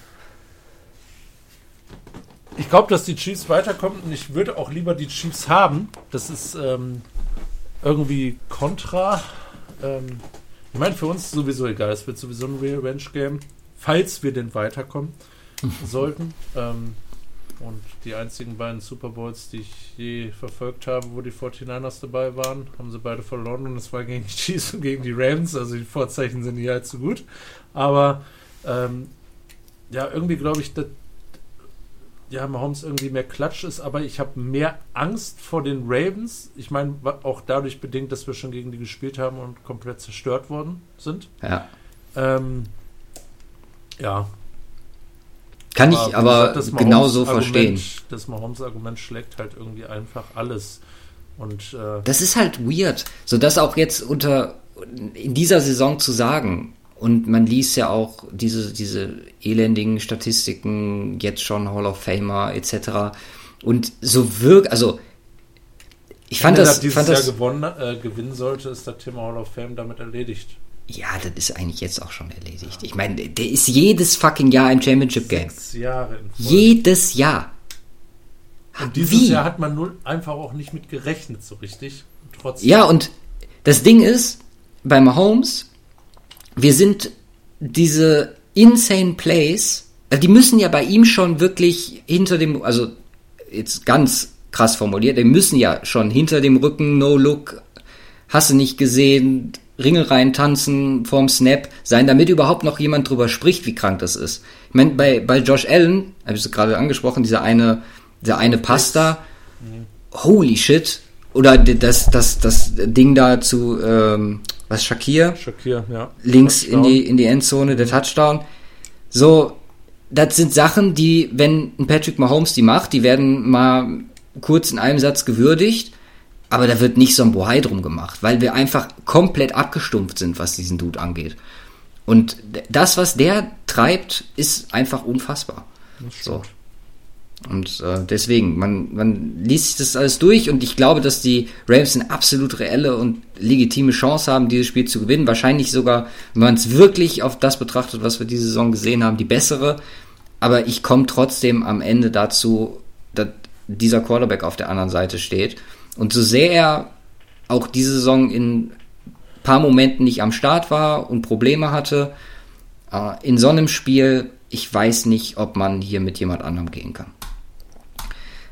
ich glaube, dass die Chiefs weiterkommen und ich würde auch lieber die Chiefs haben. Das ist ähm, irgendwie kontra. Ähm, ich meine, für uns sowieso egal. Es wird sowieso ein Revenge-Game, falls wir denn weiterkommen sollten. Ähm, und die einzigen beiden Super Bowls, die ich je verfolgt habe, wo die 49ers dabei waren, haben sie beide verloren und es war gegen die Chiefs und gegen die Ravens. Also die Vorzeichen sind hier halt zu gut. Aber ähm, ja, irgendwie glaube ich, dass ja, Mahomes irgendwie mehr Klatsch ist, aber ich habe mehr Angst vor den Ravens. Ich meine, auch dadurch bedingt, dass wir schon gegen die gespielt haben und komplett zerstört worden sind. Ja. Ähm, ja. Kann aber, ich aber gesagt, genauso verstehen. Das Mahomes-Argument schlägt halt irgendwie einfach alles. Und, äh, das ist halt weird. So dass auch jetzt unter in dieser Saison zu sagen, und man liest ja auch diese, diese elendigen Statistiken, jetzt schon Hall of Famer etc. Und so wirkt, also ich fand Wenn das. Wenn er dieses fand Jahr das, gewonnen, äh, gewinnen sollte, ist das Thema Hall of Fame damit erledigt. Ja, das ist eigentlich jetzt auch schon erledigt. Ich meine, der ist jedes fucking Jahr im Championship Game. Sechs Jahre in Folge. Jedes Jahr. Und dieses Wie? Jahr hat man null, einfach auch nicht mit gerechnet, so richtig. Trotzdem. Ja, und das Ding ist, bei Mahomes, wir sind diese insane Plays, also die müssen ja bei ihm schon wirklich hinter dem, also jetzt ganz krass formuliert, die müssen ja schon hinter dem Rücken, no look, hast du nicht gesehen, Ringe rein tanzen vorm Snap sein, damit überhaupt noch jemand drüber spricht, wie krank das ist. Ich meine, bei, bei Josh Allen, habe ich es gerade angesprochen, dieser eine, dieser eine Pasta, holy shit, oder das, das, das Ding da zu, ähm, was, Shakir? Shakir, ja. links in die, in die Endzone, der Touchdown. So, das sind Sachen, die, wenn ein Patrick Mahomes die macht, die werden mal kurz in einem Satz gewürdigt, aber da wird nicht so ein Bohai drum gemacht, weil wir einfach komplett abgestumpft sind, was diesen Dude angeht. Und das, was der treibt, ist einfach unfassbar. So. Und äh, deswegen, man, man liest sich das alles durch und ich glaube, dass die Rams eine absolut reelle und legitime Chance haben, dieses Spiel zu gewinnen. Wahrscheinlich sogar, wenn man es wirklich auf das betrachtet, was wir diese Saison gesehen haben, die bessere. Aber ich komme trotzdem am Ende dazu, dass dieser Quarterback auf der anderen Seite steht. Und so sehr er auch diese Saison in paar Momenten nicht am Start war und Probleme hatte, äh, in so einem Spiel, ich weiß nicht, ob man hier mit jemand anderem gehen kann.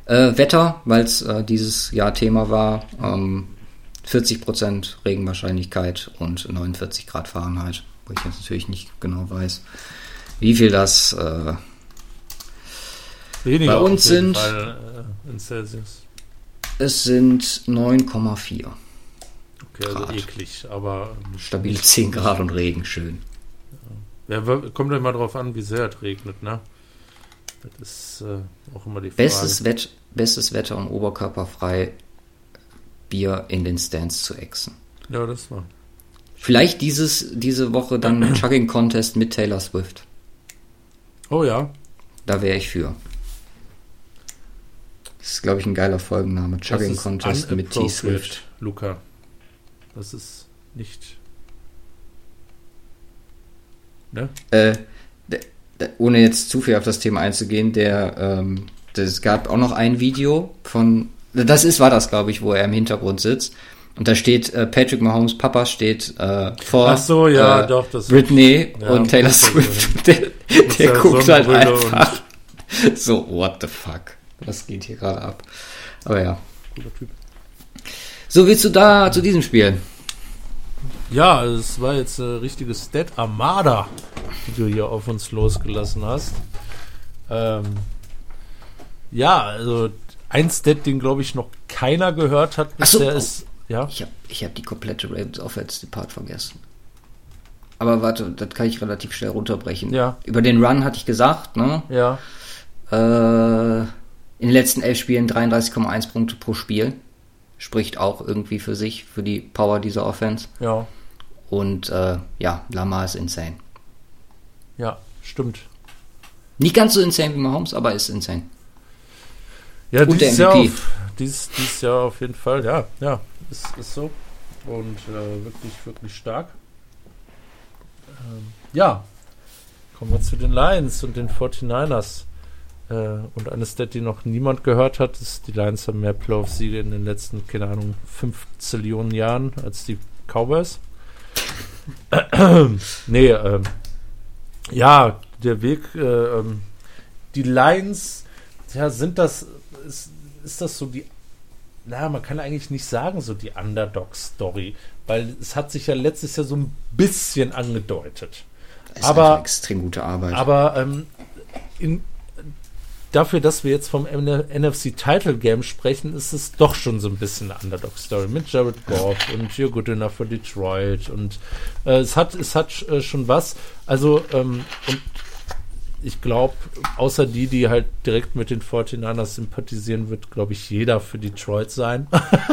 Äh, Wetter, weil es äh, dieses Jahr Thema war, ähm, 40% Regenwahrscheinlichkeit und 49 Grad Fahrenheit, wo ich jetzt natürlich nicht genau weiß, wie viel das äh, Bei uns sind- Fall, äh, in Celsius. Es sind 9,4. Okay, also Grad. eklig, aber ähm, Stabile nicht- 10 Grad und Regen, schön. Ja, kommt immer drauf an, wie sehr es regnet, ne? Das ist äh, auch immer die Frage. Bestes, Wett, bestes Wetter und oberkörperfrei Bier in den Stands zu exen. Ja, das war. Vielleicht dieses, diese Woche dann ein Chugging Contest mit Taylor Swift. Oh ja, Da wäre ich für. Das ist, glaube ich, ein geiler Folgenname. das Chugging Contest mit T. unappropriate, Swift. Luca. Das ist nicht. Ne? Äh, ohne jetzt zu viel auf das Thema einzugehen, der, ähm, es gab auch noch ein Video von, das ist, war das, glaube ich, wo er im Hintergrund sitzt. Und da steht, äh, Patrick Mahomes Papa steht äh, vor Ach so, ja, äh, doch, das Britney Ja, und Taylor das Swift. Der, der guckt halt einfach so, what the fuck? Was geht hier gerade ab? Aber ja. guter Typ. So willst du da zu diesem Spiel? Ja, es war jetzt eine richtige Stat Armada, die du hier auf uns losgelassen hast. Ähm, ja, also ein Stat, den glaube ich noch keiner gehört hat Ach so, bisher oh. ist. Ja, Ich habe ich hab die komplette Ravens Offense Depart vergessen. Aber warte, das kann ich relativ schnell runterbrechen. Ja. Über den Run hatte ich gesagt, ne? ja, Äh, in den letzten elf Spielen 33,1 Punkte pro Spiel. Spricht auch irgendwie für sich, für die Power dieser Offense. ja, Und äh, ja, Lamar ist insane. ja, stimmt. Nicht ganz so insane wie Mahomes, aber ist insane. Ja, Und dieses Jahr, auf, dieses, dieses Jahr auf jeden Fall, ja, ja, ist, ist so. Und äh, wirklich, wirklich stark. Ähm, ja, kommen wir zu den Lions und den 49ers. Äh, und eine Stat, die noch niemand gehört hat, ist, die Lions haben mehr Playoff-Siege in den letzten, keine Ahnung, 5 Zillionen Jahren als die Cowboys. nee, ähm, ja, der Weg, äh, ähm, die Lions, ja, sind das, ist, ist das so die, na, man kann eigentlich nicht sagen, so die Underdog-Story, weil es hat sich ja letztes Jahr so ein bisschen angedeutet. Ist Aber- einfach extrem gute Arbeit. Aber ähm, in, dafür, dass wir jetzt vom NFC Title Game sprechen, ist es doch schon so ein bisschen eine Underdog-Story mit Jared Goff und You're Good Enough for Detroit und äh, es hat, es hat äh, schon was. Also, ähm, und ich glaube, außer die, die halt direkt mit den 49ers sympathisieren, wird, glaube ich, jeder für Detroit sein.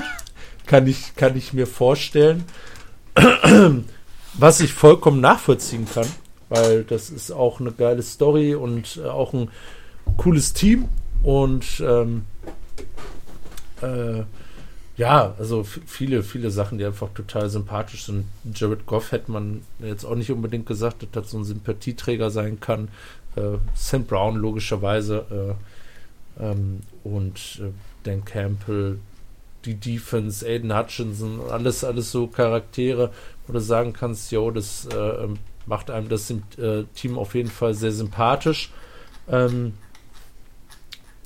kann, ich, kann ich mir vorstellen. Was ich vollkommen nachvollziehen kann, weil das ist auch eine geile Story und äh, auch ein cooles Team. Und ähm, äh, Ja, also viele, viele Sachen, die einfach total sympathisch sind. Jared Goff hätte man jetzt auch nicht unbedingt gesagt, dass das so ein Sympathieträger sein kann. Äh, St. Brown logischerweise äh, ähm, und äh, Dan Campbell, die Defense, Aiden Hutchinson, alles, alles so Charaktere, wo du sagen kannst, jo, das äh, macht einem das äh, Team auf jeden Fall sehr sympathisch. Ähm,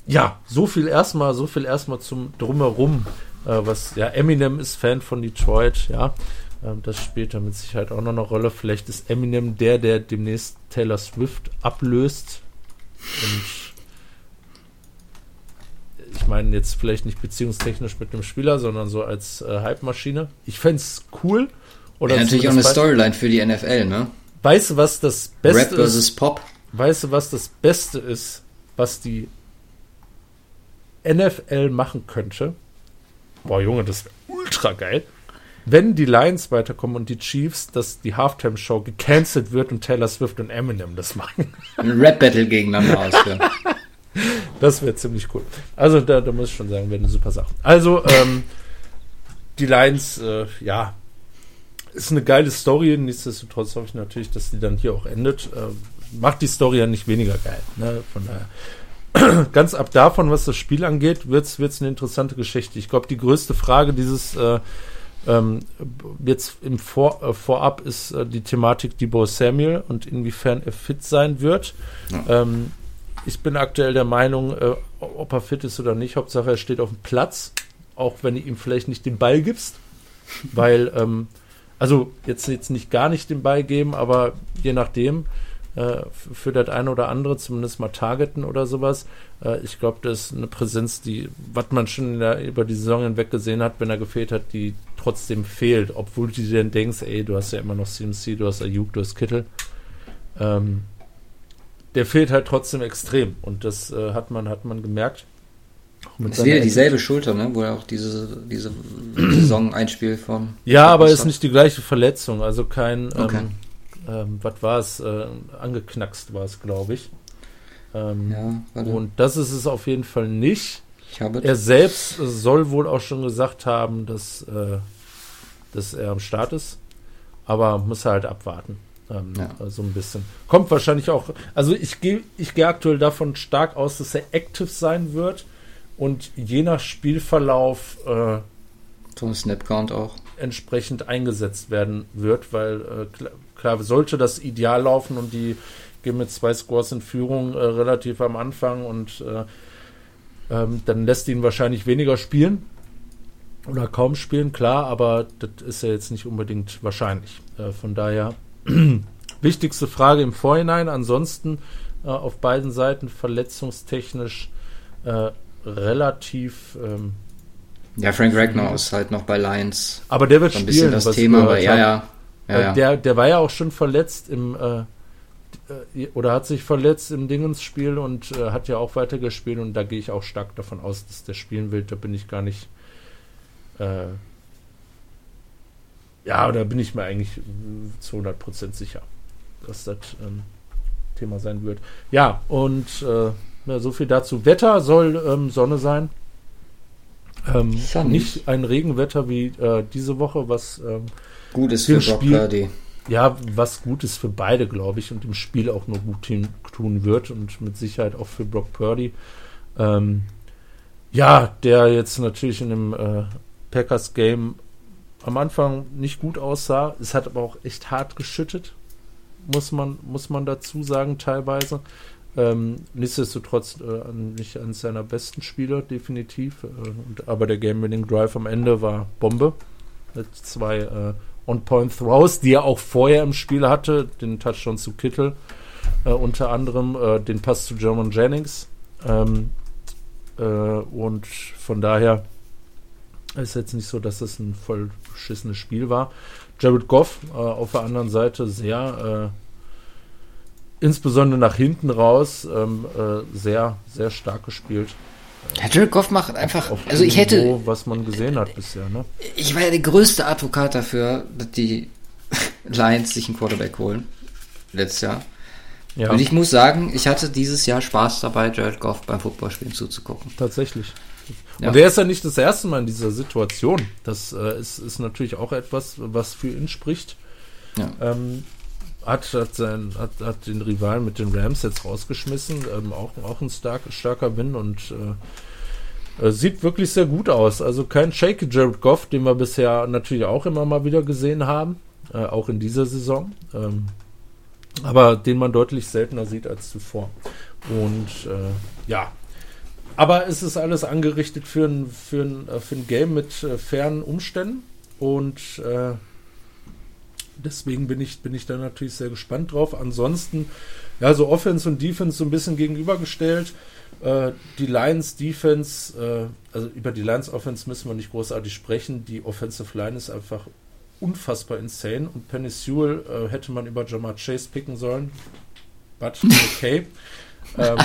ja, so viel erstmal, so viel erstmal zum Drumherum, äh, was, ja, Eminem ist Fan von Detroit, ja. Ähm, das spielt da mit Sicherheit auch noch eine Rolle. Vielleicht ist Eminem der, der demnächst Taylor Swift ablöst. Und ich meine jetzt vielleicht nicht beziehungstechnisch mit dem Spieler, sondern so als äh, Hype-Maschine. Ich fände es cool. Oder ja, natürlich auch eine Storyline für die NFL, ne? Weißt du, was das Beste Rap versus ist? Pop. Weißt du, was das Beste ist, was die NFL machen könnte? Boah, Junge, das wäre ultra geil. Wenn die Lions weiterkommen und die Chiefs, dass die Halftime-Show gecancelt wird und Taylor Swift und Eminem das machen. Ein Rap-Battle gegeneinander ausführen. Das wäre ziemlich cool. Also, da, da muss ich schon sagen, wäre eine super Sache. Also, ähm, die Lions, äh, ja, ist eine geile Story. Nichtsdestotrotz hoffe ich natürlich, dass die dann hier auch endet. Äh, macht die Story ja nicht weniger geil. Ne? Von daher. Ganz ab davon, was das Spiel angeht, wird es eine interessante Geschichte. Ich glaube, die größte Frage dieses äh, ähm, jetzt im Vor, äh, Vorab ist äh, die Thematik Debo Samuel und inwiefern er fit sein wird. Ja. Ähm, ich bin aktuell der Meinung, äh, ob er fit ist oder nicht, Hauptsache er steht auf dem Platz, auch wenn du ihm vielleicht nicht den Ball gibst, weil ähm, also jetzt, jetzt nicht gar nicht den Ball geben, aber je nachdem, äh, für das eine oder andere zumindest mal targeten oder sowas. Äh, ich glaube, das ist eine Präsenz, die, was man schon der, über die Saison hinweg gesehen hat, wenn er gefehlt hat, die trotzdem fehlt, obwohl du dir dann denkst, ey, du hast ja immer noch CMC, du hast Ayuk, du hast Kittel. Ähm, der fehlt halt trotzdem extrem und das äh, hat man, hat man gemerkt. Das ist wieder dieselbe Schulter, ne? wo er auch diese, diese Saison einspielt von. Ja, aber ist nicht die gleiche Verletzung, also kein, ähm, okay. ähm, ähm, was war es, äh, angeknackst war es, glaube ich. Ähm, ja, und das ist es auf jeden Fall nicht. er selbst soll wohl auch schon gesagt haben, dass, äh, dass er am Start ist, aber muss halt abwarten. Ähm, ja. So ein bisschen. Kommt wahrscheinlich auch, also ich gehe ich geh aktuell davon stark aus, dass er active sein wird und je nach Spielverlauf äh, zum Snapcount auch entsprechend eingesetzt werden wird, weil äh, klar, sollte das ideal laufen und die gehen mit zwei Scores in Führung äh, relativ am Anfang und äh, ähm, dann lässt ihn wahrscheinlich weniger spielen oder kaum spielen, klar, aber das ist ja jetzt nicht unbedingt wahrscheinlich. Äh, von daher wichtigste Frage im Vorhinein. Ansonsten äh, auf beiden Seiten verletzungstechnisch äh, relativ. Ähm, ja, Frank Ragnar ist halt noch bei Lions. Aber der wird so ein spielen. das Thema, aber ja, ja, ja, ja. Der, der war ja auch schon verletzt im. Äh, äh, oder hat sich verletzt im Dingensspiel und äh, hat ja auch weitergespielt und da gehe ich auch stark davon aus, dass der spielen will. Da bin ich gar nicht. Äh, ja, da bin ich mir eigentlich zu 100% sicher, dass das ähm, Thema sein wird. Ja, und äh, ja, so viel dazu. Wetter soll ähm, Sonne sein. Ähm, nicht ein Regenwetter wie äh, diese Woche, was ähm, gut ist für Brock Purdy. Ja, was gut ist für beide, glaube ich, und im Spiel auch nur gut tun wird und mit Sicherheit auch für Brock Purdy. Ähm, ja, der jetzt natürlich in dem äh, Packers Game am Anfang nicht gut aussah. Es hat aber auch echt hart geschüttet, muss man, muss man dazu sagen, teilweise. Ähm, nichtsdestotrotz äh, nicht eines seiner besten Spieler, definitiv. Äh, und, aber der Game-Winning Drive am Ende war Bombe. Mit zwei äh, On-Point-Throws, die er auch vorher im Spiel hatte. Den Touchdown zu Kittel, äh, unter anderem äh, den Pass zu German Jennings. Ähm, äh, und von daher ist jetzt nicht so, dass es ein voll beschissenes Spiel war. Jared Goff auf der anderen Seite sehr insbesondere nach hinten raus ähm, äh, sehr, sehr stark gespielt. Ja, Jared Goff macht einfach, auf also ich hätte, Niveau, was man gesehen hat bisher, ne? Ich war ja der größte Advokat dafür, dass die Lions sich einen Quarterback holen letztes Jahr, Ja. Und ich muss sagen, ich hatte dieses Jahr Spaß dabei, Jared Goff beim Footballspielen zuzugucken. Tatsächlich. Ja. Und er ist ja nicht das erste Mal in dieser Situation. Das äh, ist, ist natürlich auch etwas, was für ihn spricht. Ja. Ähm, hat, hat, sein, hat, hat den Rivalen mit den Rams jetzt rausgeschmissen. Ähm, auch, auch ein stark, starker Win und äh, äh, sieht wirklich sehr gut aus. Also kein Shake Jared Goff, den wir bisher natürlich auch immer mal wieder gesehen haben. Äh, auch in dieser Saison. Ähm, aber den man deutlich seltener sieht als zuvor. Und äh, ja, aber es ist alles angerichtet für ein, für ein, äh, für ein Game mit fairen Umständen und deswegen bin ich, bin ich da natürlich sehr gespannt drauf. Ansonsten, ja, so Offense und Defense so ein bisschen gegenübergestellt. Äh, die Lions Defense, äh, also über die Lions Offense müssen wir nicht großartig sprechen. Die Offensive Line ist einfach unfassbar insane und Penny Sewell äh, hätte man über Jamar Chase picken sollen. But okay. Ähm,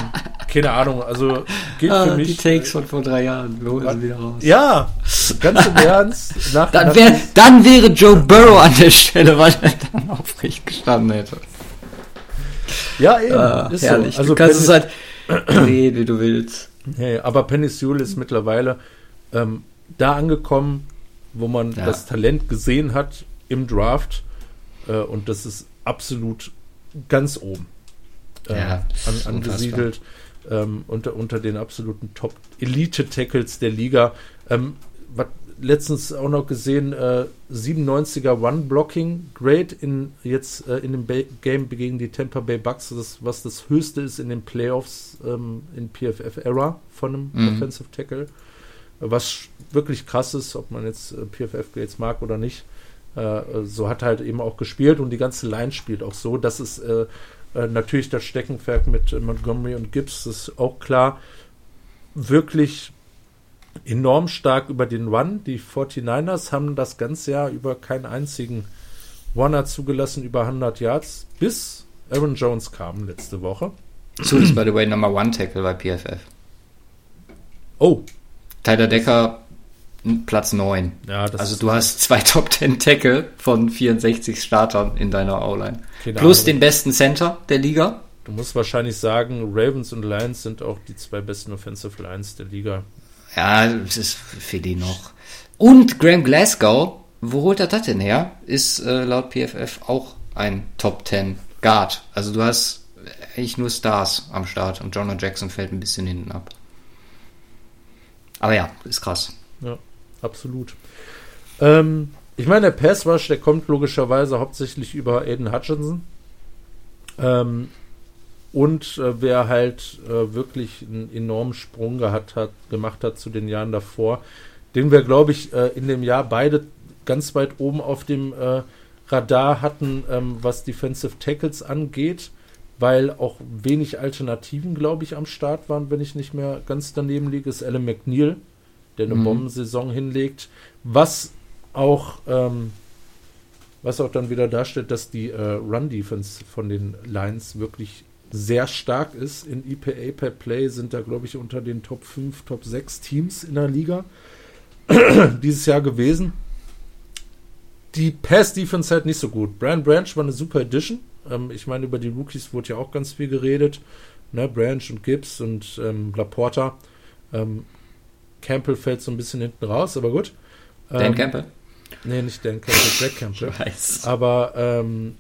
keine Ahnung, also geht ah, für mich. Die Takes von vor drei Jahren, wir holen sie wieder raus. Ja, ganz im Ernst. Nach, dann, wär, dann wäre Joe Burrow an der Stelle, weil er dann aufrecht gestanden hätte. Ja, eben. Ah, ist herrlich. So. Also du kannst Penny, es halt drehen, wie du willst. Hey, aber Penny Sewell ist mittlerweile ähm, da angekommen, wo man ja. das Talent gesehen hat im Draft. Äh, und das ist absolut ganz oben äh, ja, an, angesiedelt. Ähm, unter, unter den absoluten Top-Elite-Tackles der Liga. Ähm, was letztens auch noch gesehen, äh, 97er One-Blocking-Grade in, jetzt äh, in dem ba Game gegen die Tampa Bay Bucks, das, was das höchste ist in den Playoffs ähm, in PFF-Era von einem mhm. Offensive Tackle. Was wirklich krass ist, ob man jetzt äh, PFF-Grades mag oder nicht. Äh, so hat er halt eben auch gespielt und die ganze Line spielt auch so. Das ist äh, natürlich das Steckenpferd mit Montgomery und Gibbs, das ist auch klar. Wirklich enorm stark über den Run. Die 49ers haben das ganze Jahr über keinen einzigen Runner zugelassen, über 100 Yards, bis Aaron Jones kam letzte Woche. So ist, by the way, Number One Tackle bei PFF. Oh. Tyler Decker Platz 9. Ja, also du hast zwei Top 10 Tackle von 64 Startern in deiner O-Line. Plus den besten Center der Liga. Du musst wahrscheinlich sagen, Ravens und Lions sind auch die zwei besten Offensive Lines der Liga. Ja, das ist für die noch. Und Graham Glasgow, wo holt er das denn her? Ist äh, laut PFF auch ein Top 10 Guard. Also du hast eigentlich nur Stars am Start und Jonah Jackson fällt ein bisschen hinten ab. Aber ja, ist krass. Ja absolut. Ähm, ich meine, der Pass Rush, der kommt logischerweise hauptsächlich über Aiden Hutchinson. Ähm, und äh, wer halt äh, wirklich einen enormen Sprung gehabt hat, gemacht hat zu den Jahren davor, den wir, glaube ich, äh, in dem Jahr beide ganz weit oben auf dem äh, Radar hatten, ähm, was Defensive Tackles angeht, weil auch wenig Alternativen, glaube ich, am Start waren, wenn ich nicht mehr ganz daneben liege, ist Alan McNeil der eine mhm. Bombensaison hinlegt, was auch, ähm, was auch dann wieder darstellt, dass die äh, Run-Defense von den Lions wirklich sehr stark ist. In EPA per Play sind da, glaube ich, unter den Top 5, Top 6 Teams in der Liga dieses Jahr gewesen. Die Pass-Defense halt nicht so gut. Brand Branch war eine super Edition. Ähm, ich meine, über die Rookies wurde ja auch ganz viel geredet. Ne? Branch und Gibbs und ähm, Laporta. Ähm, Campbell fällt so ein bisschen hinten raus, aber gut. Dan ähm, Campbell? Nee, nicht Dan Campbell, Jack Campbell. Ich weiß. Aber ähm,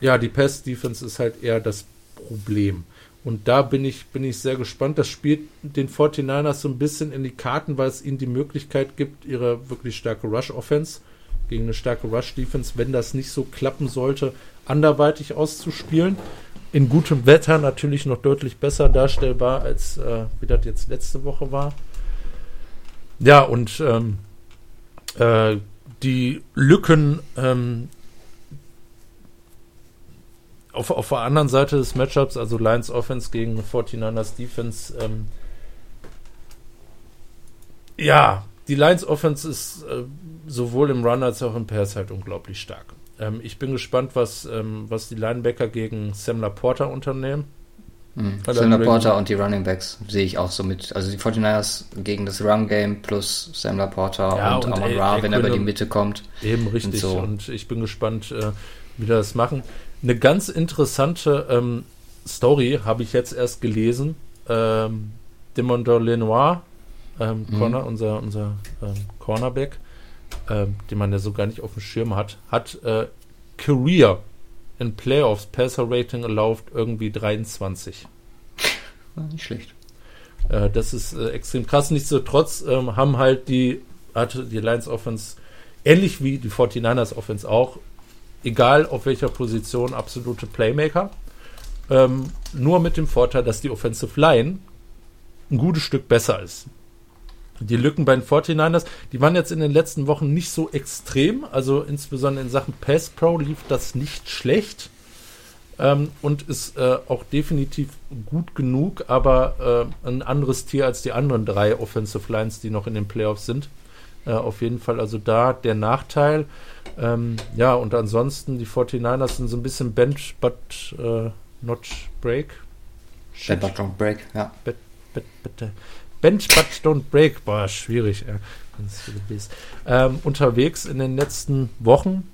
ja, die Pass-Defense ist halt eher das Problem. Und da bin ich, bin ich sehr gespannt. Das spielt den 49ers so ein bisschen in die Karten, weil es ihnen die Möglichkeit gibt, ihre wirklich starke Rush-Offense gegen eine starke Rush-Defense, wenn das nicht so klappen sollte, anderweitig auszuspielen. In gutem Wetter natürlich noch deutlich besser darstellbar, als äh, wie das jetzt letzte Woche war. Ja, und ähm, äh, die Lücken ähm, auf, auf der anderen Seite des Matchups, also Lions Offense gegen 49ers Defense, ähm, ja, die Lions Offense ist äh, sowohl im Run als auch im Pass halt unglaublich stark. Ähm, ich bin gespannt, was, ähm, was die Linebacker gegen Sam Laporta unternehmen. Mhm. Sam Porter und die Running Backs sehe ich auch so mit. Also die 49ers gegen das Run Game plus Sam Laporta ja, und, und Amon Ra, wenn er über die Mitte kommt. Eben richtig. Und, so. und ich bin gespannt, äh, wie das machen. Eine ganz interessante ähm, Story habe ich jetzt erst gelesen. Ähm, Demondor Lenoir, ähm, mhm. Corner, unser, unser ähm, Cornerback, ähm, den man ja so gar nicht auf dem Schirm hat, hat äh, Career in Playoffs Passer Rating erlaubt irgendwie 23. Nicht schlecht. Äh, das ist äh, extrem krass. Nichtsdestotrotz ähm, haben halt die, hatte die Lions Offense, ähnlich wie die 49ers Offense auch, egal auf welcher Position, absolute Playmaker. Ähm, nur mit dem Vorteil, dass die Offensive Line ein gutes Stück besser ist. Die Lücken bei den 49ers, die waren jetzt in den letzten Wochen nicht so extrem. Also insbesondere in Sachen Pass Pro lief das nicht schlecht. Ähm, und ist äh, auch definitiv gut genug, aber äh, ein anderes Tier als die anderen drei Offensive Lines, die noch in den Playoffs sind. Äh, auf jeden Fall also da der Nachteil. Ähm, ja, und ansonsten die 49ers sind so ein bisschen bench, but uh, not break. Shit. Bench, but don't break, ja. Bet, bet, bet, bench, but don't break. Boah, schwierig. Ja. Ähm, unterwegs in den letzten Wochen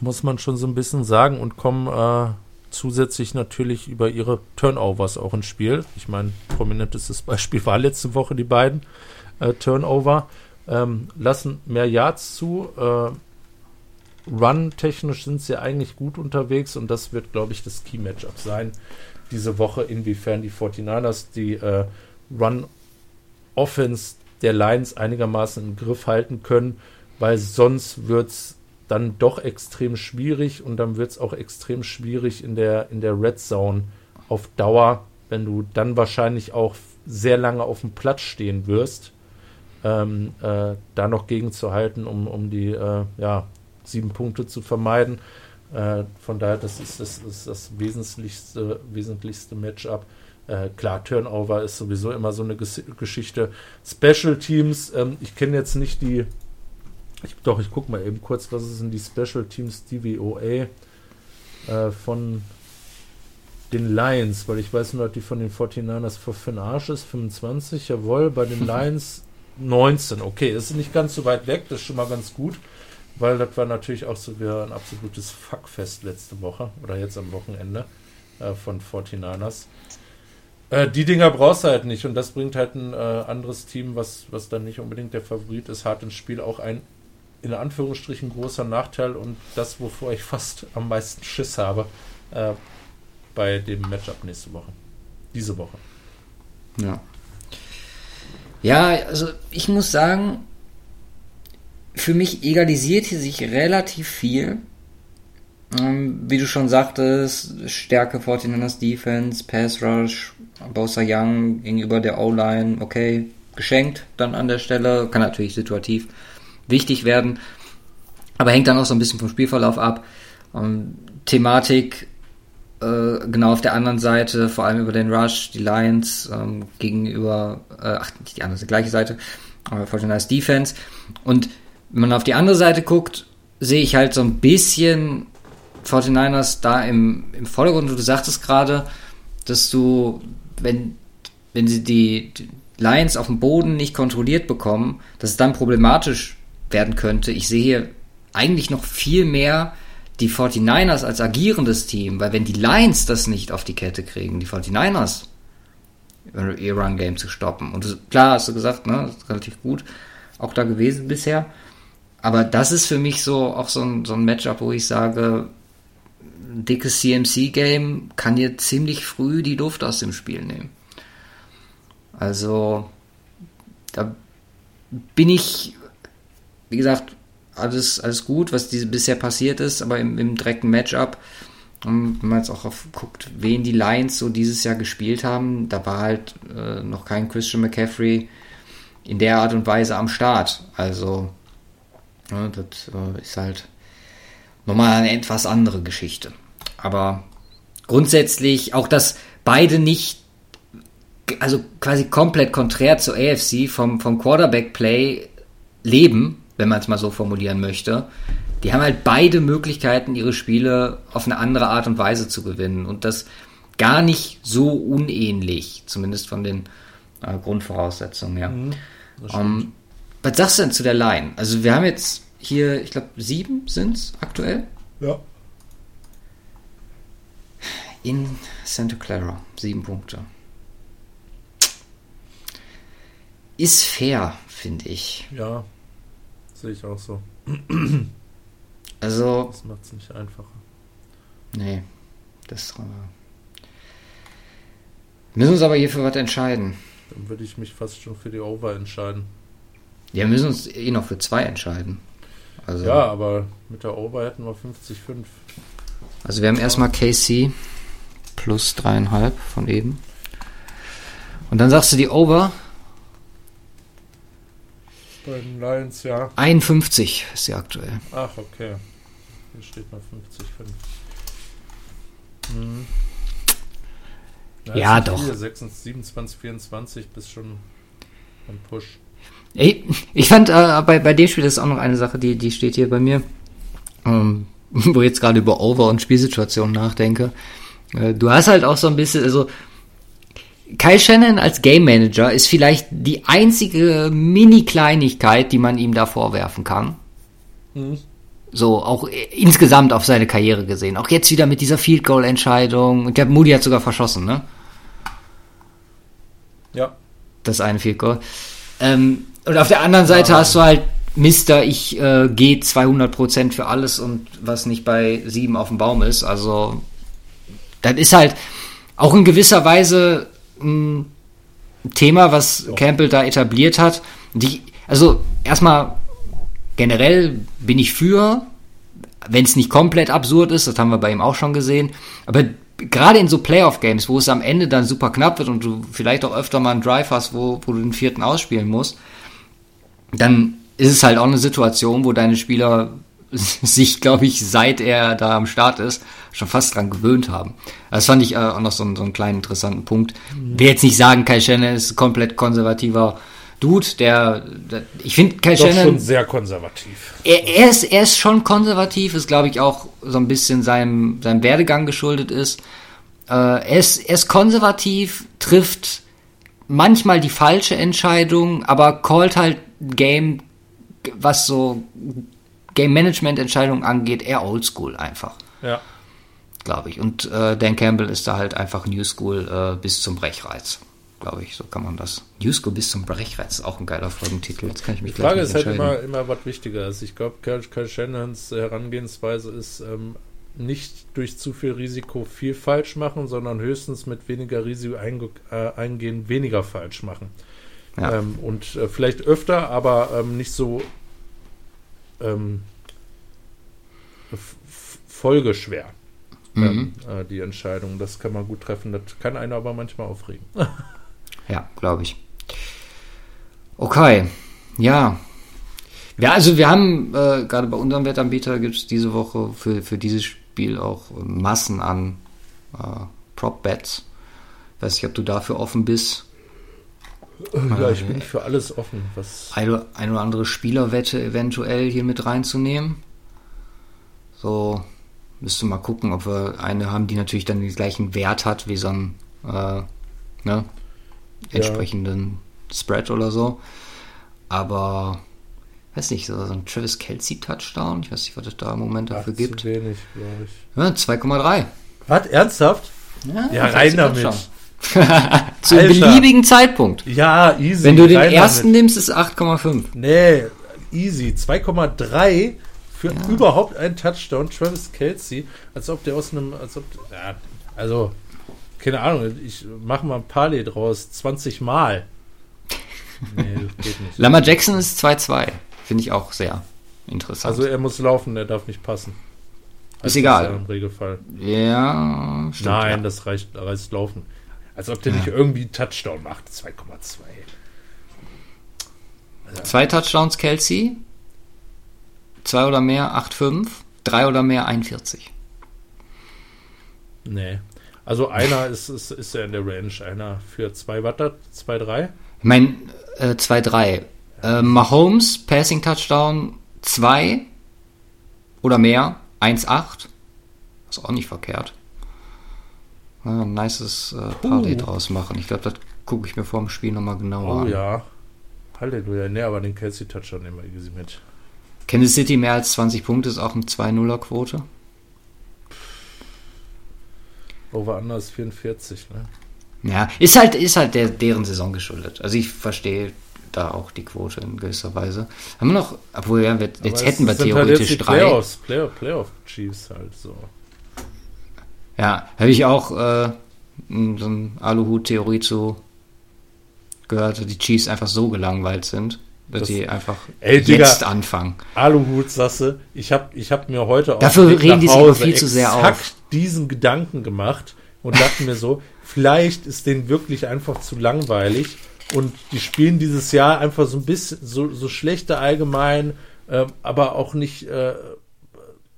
muss man schon so ein bisschen sagen und kommen äh, zusätzlich natürlich über ihre Turnovers auch ins Spiel. Ich meine, prominentestes Beispiel war letzte Woche die beiden äh, Turnover. Ähm, lassen mehr Yards zu. Äh, Run-technisch sind sie eigentlich gut unterwegs und das wird, glaube ich, das Key-Matchup sein diese Woche, inwiefern die 49ers die äh, Run-Offense der Lions einigermaßen im Griff halten können, weil sonst wird es dann doch extrem schwierig und dann wird es auch extrem schwierig in der, in der Red Zone auf Dauer, wenn du dann wahrscheinlich auch sehr lange auf dem Platz stehen wirst, ähm, äh, da noch gegenzuhalten, um, um die äh, ja, sieben Punkte zu vermeiden. Äh, von daher, das ist das, ist das wesentlichste, wesentlichste Matchup. Äh, klar, Turnover ist sowieso immer so eine Ges Geschichte. Special Teams, ähm, ich kenne jetzt nicht die ich, doch, ich gucke mal eben kurz, was ist denn die Special Teams DVOA äh, von den Lions, weil ich weiß nur, dass die von den 49ers für den Arsch ist, 25, jawohl, bei den Lions 19. Okay, ist nicht ganz so weit weg, das ist schon mal ganz gut, weil das war natürlich auch so wie ein absolutes Fuckfest letzte Woche oder jetzt am Wochenende äh, von 49ers. Äh, die Dinger brauchst du halt nicht und das bringt halt ein äh, anderes Team, was, was dann nicht unbedingt der Favorit ist, hart ins Spiel, auch ein in Anführungsstrichen großer Nachteil und das, wovor ich fast am meisten Schiss habe äh, bei dem Matchup nächste Woche. Diese Woche. Ja. Ja, also ich muss sagen, für mich egalisiert hier sich relativ viel. Ähm, wie du schon sagtest, Stärke 49ers Defense, Pass Rush, Bosa Young gegenüber der O-Line, okay, geschenkt dann an der Stelle, kann natürlich situativ wichtig werden. Aber hängt dann auch so ein bisschen vom Spielverlauf ab. Und Thematik äh, genau auf der anderen Seite, vor allem über den Rush, die Lions ähm, gegenüber, äh, ach, nicht die andere, die gleiche Seite, aber äh, Fortiners Defense. Und wenn man auf die andere Seite guckt, sehe ich halt so ein bisschen 49ers da im, im Vordergrund. Du sagtest gerade, dass du, wenn, wenn sie die, Lions auf dem Boden nicht kontrolliert bekommen, dass es dann problematisch werden könnte. Ich sehe hier eigentlich noch viel mehr die 49ers als agierendes Team, weil wenn die Lions das nicht auf die Kette kriegen, die 49ers ihr Run-Game zu stoppen. Und das, klar, hast du gesagt, ne, relativ gut auch da gewesen bisher. Aber das ist für mich so auch so ein, so ein Matchup, wo ich sage, ein dickes CMC-Game kann hier ziemlich früh die Luft aus dem Spiel nehmen. Also, da bin ich wie gesagt, alles, alles gut, was diese, bisher passiert ist, aber im, im direkten Matchup, und wenn man jetzt auch auf, guckt, wen die Lions so dieses Jahr gespielt haben, da war halt äh, noch kein Christian McCaffrey in der Art und Weise am Start. Also, ja, das äh, ist halt nochmal eine etwas andere Geschichte. Aber grundsätzlich auch, dass beide nicht, also quasi komplett konträr zur AFC vom, vom Quarterback-Play leben, wenn man es mal so formulieren möchte. Die haben halt beide Möglichkeiten, ihre Spiele auf eine andere Art und Weise zu gewinnen. Und das gar nicht so unähnlich, zumindest von den äh, Grundvoraussetzungen her. Mhm, um, ähm, was sagst du denn zu der Line? Also wir haben jetzt hier, ich glaube, sieben sind es aktuell. Ja. In Santa Clara. Sieben Punkte. Ist fair, finde ich. Ja, sehe ich auch so. Also, Das macht es nicht einfacher. nee. Das. Äh, müssen uns aber hier für was entscheiden. Dann würde ich mich fast schon für die Over entscheiden. Ja, wir müssen uns eh noch für zwei entscheiden. Also, Ja, aber mit der Over hätten wir 50-5. also wir haben erstmal KC plus dreieinhalb von eben. Und dann sagst du die Over Bei den Lions, ja. 51 ist sie aktuell. Ach, okay. Hier steht mal 50-5. Hm. Ja, nicht doch. viel. 26, 27, 24 bis schon am Push. Ey, ich fand äh, bei, bei dem Spiel das ist auch noch eine Sache, die, die steht hier bei mir, ähm, wo ich jetzt gerade über Over- und Spielsituationen nachdenke. Äh, du hast halt auch so ein bisschen, also Kyle Shannon als Game Manager ist vielleicht die einzige Mini-Kleinigkeit, die man ihm da vorwerfen kann. Mhm. So, auch insgesamt auf seine Karriere gesehen. Auch jetzt wieder mit dieser Field Goal Entscheidung. Ich glaube, Moody hat sogar verschossen, ne? Ja. das eine Field Goal. Ähm, und auf der anderen Seite Ja. hast du halt Mister, ich äh, gehe 200% für alles und was nicht bei 7 auf dem Baum ist. Also, das ist halt auch in gewisser Weise ein Thema, was Ja. Campbell da etabliert hat. Die, also, erstmal generell bin ich für, wenn es nicht komplett absurd ist, das haben wir bei ihm auch schon gesehen, aber gerade in so Playoff-Games, wo es am Ende dann super knapp wird und du vielleicht auch öfter mal einen Drive hast, wo, wo du den vierten ausspielen musst, dann ist es halt auch eine Situation, wo deine Spieler sich, glaube ich, seit er da am Start ist, schon fast dran gewöhnt haben. Das fand ich äh, auch noch so, einen- so einen kleinen interessanten Punkt. Will jetzt nicht sagen, Kai Shannon ist ein komplett konservativer Dude, der, der ich finde Kai Doch Shannon schon sehr konservativ. er, er, ist, er ist schon konservativ, ist glaube ich auch so ein bisschen seinem, seinem Werdegang geschuldet ist. Äh, er ist. Er ist konservativ, trifft manchmal die falsche Entscheidung, aber callt halt Game, was so Game Management Entscheidungen angeht, eher oldschool einfach, Ja. glaube ich. Und äh, Dan Campbell ist da halt einfach New School äh, bis zum Brechreiz. Glaube ich, so kann man das. New School bis zum Brechreiz ist auch ein geiler Folgentitel. Jetzt kann ich mich Die Frage ist halt immer, immer was wichtiger ist. Ich glaube, Kyle, Kyle Shannons Herangehensweise ist ähm, nicht durch zu viel Risiko viel falsch machen, sondern höchstens mit weniger Risiko einge äh, eingehen, weniger falsch machen. Ja. Ähm, und äh, vielleicht öfter, aber ähm, nicht so ähm, folgeschwer. Mhm. Ähm, äh, die Entscheidung, das kann man gut treffen. Das kann einen aber manchmal aufregen. Ja, glaube ich. Okay, ja. Ja, also wir haben, äh, gerade bei unserem Wettanbieter gibt es diese Woche für, für dieses Spiel auch Massen an äh, Prop-Bets. Weiß nicht, ob du dafür offen bist. Ja, ich bin für alles offen. Was Eine, eine oder andere Spielerwette eventuell hier mit reinzunehmen. So, müsste mal gucken, ob wir eine haben, die natürlich dann den gleichen Wert hat wie so ein äh, ne, entsprechenden Spread oder so. Aber weiß nicht, so, ein Travis Kelsey Touchdown, ich weiß nicht, was es da im Moment Ach, dafür zu gibt. wenig, glaube ich. Ja, 2,3. Was? Ernsthaft? Ja, rein damit. Zu einem beliebigen Zeitpunkt. Ja, easy. Wenn du den ersten nimmst, ist 8,5. Nee, easy. 2,3 für überhaupt einen Touchdown. Travis Kelsey, als ob der aus einem. Als ob, ja, also, keine Ahnung, ich mache mal ein Parlay draus. 20 Mal. Nee, das geht nicht. Lamar Jackson ist 2,2. Finde ich auch sehr interessant. Also, er muss laufen, er darf nicht passen. Ist egal. ja Im Regelfall. ja, stimmt. Nein, ja. das reicht, reicht laufen. Als ob der nicht irgendwie einen Touchdown macht. 2,2. Zwei Touchdowns Kelsey. Zwei oder mehr 8,5. Drei oder mehr 41. Nee. Also einer ist, ist, ist ja in der Range. Einer für zwei Watt, zwei, drei. Ich meine, äh, 2-3. Äh, Mahomes, Passing Touchdown 2 oder mehr, 1-8. Ist auch nicht verkehrt. Ja, ein nices äh, Parlay Uh. draus machen. Ich glaube, das gucke ich mir vor dem Spiel nochmal genauer Oh an. ja. Halleluja. Nee, aber den Kelsey Touchdown nehmen wir easy mit. Kansas City mehr als 20 Punkte ist auch eine 2-0er Quote. Over-Under ist 44, ne? Ja, ist halt, ist halt der, deren Saison geschuldet. Also ich verstehe da auch die Quote in gewisser Weise. Haben wir noch, obwohl ja, wir, jetzt hätten wir theoretisch halt jetzt die drei. Playoffs, Playoff, Playoff Chiefs halt so. Ja, habe ich auch äh, so eine Aluhut-Theorie zu gehört, dass die Chiefs einfach so gelangweilt sind, dass Das- sie einfach Ey, Digga. jetzt anfangen. Aluhut, Sasse, ich habe ich hab mir heute auf Dafür nach die sich Hause viel zu sehr auf. diesen Gedanken gemacht und dachte mir so, vielleicht ist denen wirklich einfach zu langweilig und die spielen dieses Jahr einfach so ein bisschen so, so schlechter allgemein, ähm, aber auch nicht, äh,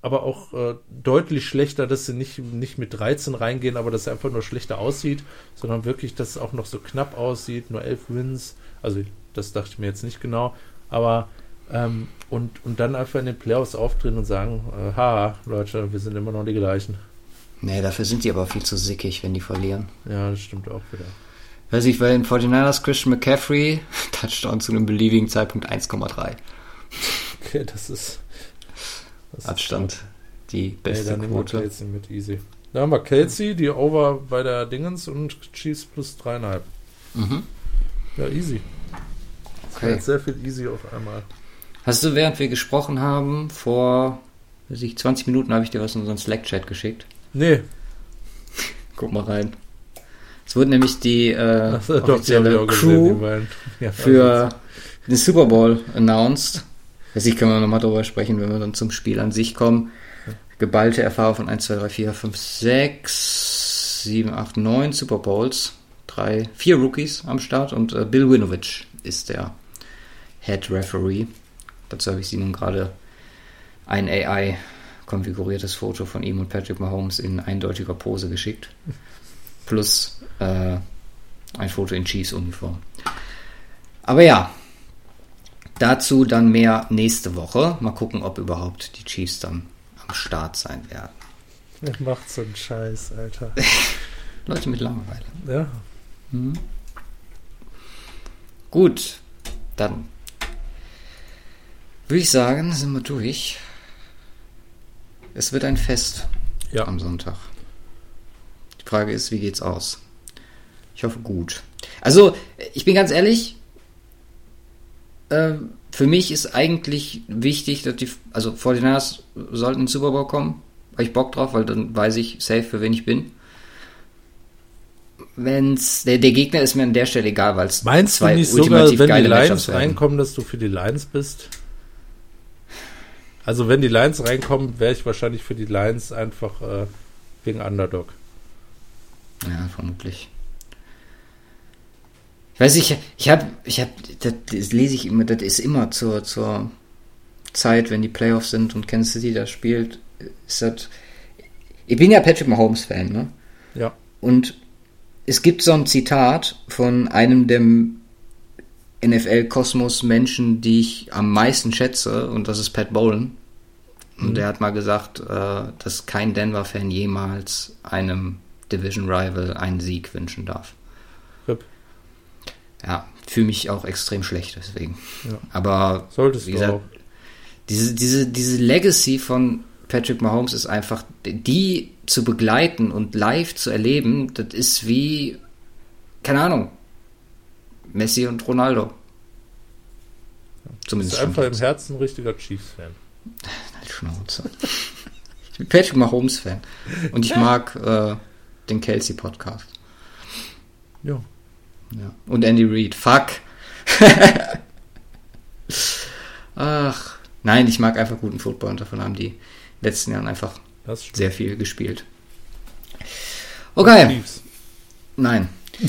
aber auch äh, deutlich schlechter, dass sie nicht, nicht mit 13 reingehen, aber dass es einfach nur schlechter aussieht, sondern wirklich, dass es auch noch so knapp aussieht, nur 11 Wins. Also das dachte ich mir jetzt nicht genau, aber ähm, und, und dann einfach in den Playoffs auftreten und sagen, äh, haha, Leute, wir sind immer noch die gleichen. Nee, dafür sind die aber viel zu sickig, wenn die verlieren. Ja, das stimmt auch wieder. Weiß ich, weil in 49ers Christian McCaffrey Touchdown zu einem beliebigen Zeitpunkt 1,3. Okay, das ist das Abstand. Die beste wir Quote. Kelsey mit easy. Da haben wir Kelsey, die Over bei der Dingens und Chiefs plus dreieinhalb. Mhm. Ja, easy. Das Okay. jetzt sehr viel easy auf einmal. Hast du, während wir gesprochen haben, vor weiß ich, 20 Minuten habe ich dir was in unseren Slack-Chat geschickt. Nee, Guck mal rein. Es wurde nämlich die äh, das offizielle auch gesehen. Die Crew. Ja, für den Super Bowl announced. Weiß ich, können wir nochmal drüber sprechen, wenn wir dann zum Spiel an sich kommen. Geballte Erfahrung von 1, 2, 3, 4, 5, 6, 7, 8, 9 Super Bowls. Drei, vier Rookies am Start und äh, Bill Winovich ist der Head Referee. Dazu habe ich sie nun gerade ein AI konfiguriertes Foto von ihm und Patrick Mahomes in eindeutiger Pose geschickt. Plus äh, ein Foto in Chiefs Uniform. Aber ja, dazu dann mehr nächste Woche. Mal gucken, ob überhaupt die Chiefs dann am Start sein werden. Wer macht so einen Scheiß, Alter? Leute mit Langeweile. Ja, Mhm. Gut, dann würde ich sagen, sind wir durch. Es wird ein Fest ja. am Sonntag. Die Frage ist, wie geht's aus? Ich hoffe gut. Also, ich bin ganz ehrlich, äh, für mich ist eigentlich wichtig, dass die, also 49ers sollten in den Super Bowl kommen. Habe ich Bock drauf, weil dann weiß ich safe, für wen ich bin. Wenn's, der, der Gegner ist mir an der Stelle egal, weil es Meinst du zwei nicht sogar, wenn die Lions reinkommen, dass du für die Lions bist? Also wenn die Lions reinkommen, wäre ich wahrscheinlich für die Lions einfach äh, wegen Underdog. Ja, vermutlich. Ich weiß nicht, ich habe, ich habe, das, das lese ich immer, das ist immer zur, zur Zeit, wenn die Playoffs sind und Kansas City da spielt, ist das, ich bin ja Patrick Mahomes Fan, ne? Ja. Und es gibt so ein Zitat von einem der NFL-Kosmos-Menschen, die ich am meisten schätze, und das ist Pat Bowlen. Und Mhm. der hat mal gesagt, äh, dass kein Denver-Fan jemals einem Division-Rival einen Sieg wünschen darf. Ja, fühle mich auch extrem schlecht deswegen. Ja. Aber Solltest wie du gesagt, auch. diese, diese, diese Legacy von Patrick Mahomes ist einfach, die zu begleiten und live zu erleben, das ist wie, keine Ahnung, Messi und Ronaldo. Ist Zumindest einfach im. Herzen ein richtiger Chiefs-Fan. Halt Schnauze. ich bin Patrick Mahomes-Fan. Und ich mag äh, den Kelsey-Podcast. Ja. Ja. Und Andy Reid. Fuck. Ach. Nein, ich mag einfach guten Football und davon haben die letzten Jahren einfach sehr viel gespielt. Okay, nein.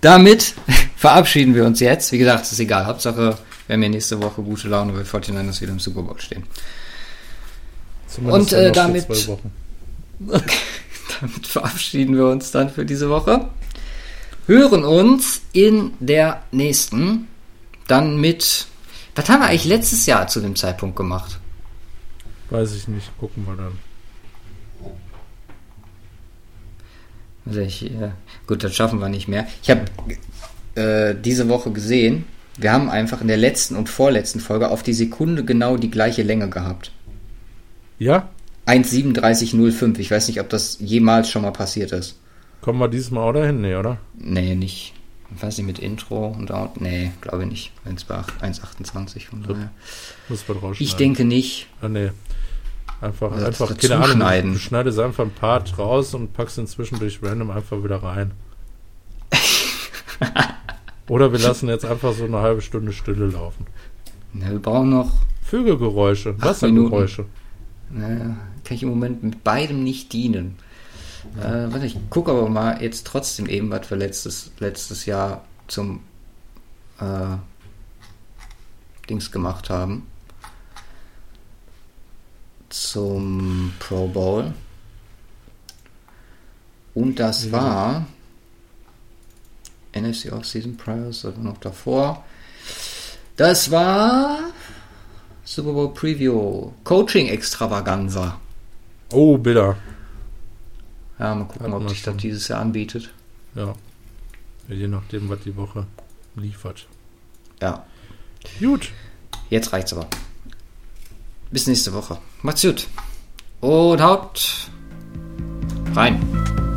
Damit verabschieden wir uns jetzt. Wie gesagt, es ist egal. Hauptsache, wir haben ja nächste Woche gute Laune, weil 49ers wieder im Super Bowl stehen. Zumindest Und, äh, damit- zwei Wochen. Damit verabschieden wir uns dann für diese Woche. Hören uns in der nächsten. Dann mit. Was haben wir eigentlich letztes Jahr zu dem Zeitpunkt gemacht? Weiß ich nicht. Gucken wir dann. Also ich, äh, gut, das schaffen wir nicht mehr. Ich habe äh, diese Woche gesehen, wir haben einfach in der letzten und vorletzten Folge auf die Sekunde genau die gleiche Länge gehabt. Ja? 1,37,05. Ich weiß nicht, ob das jemals schon mal passiert ist. Kommen wir dieses Mal auch dahin? Nee, oder? Nee, nicht. Ich weiß nicht, mit Intro und Out. Nee, glaube ich nicht. Es bei 1,28 von daher. Muss man rausschneiden. Ich denke nicht. Ah, nee. Einfach, Oder einfach keine Ahnung. schneiden. Du schneidest einfach ein Part raus und packst ihn zwischendurch random einfach wieder rein. Oder wir lassen jetzt einfach so eine halbe Stunde Stille laufen. Ne, wir brauchen noch. Vögelgeräusche, Wassergeräusche. Ne, kann ich im Moment mit beidem nicht dienen. Äh, warte, ich gucke aber mal jetzt trotzdem eben, was wir letztes, letztes Jahr zum äh, Dings gemacht haben. Zum Pro Bowl. Und das Ja. war NFC Off-Season Priors oder noch davor. Das war Super Bowl Preview. Coaching Extravaganza. Oh, Bilder. Ja, mal gucken, ob sich das schon. dieses Jahr anbietet. Ja. Je nachdem, was die Woche liefert. Ja, Gut. jetzt reicht's aber. Bis nächste Woche. Macht's gut. Und haut rein.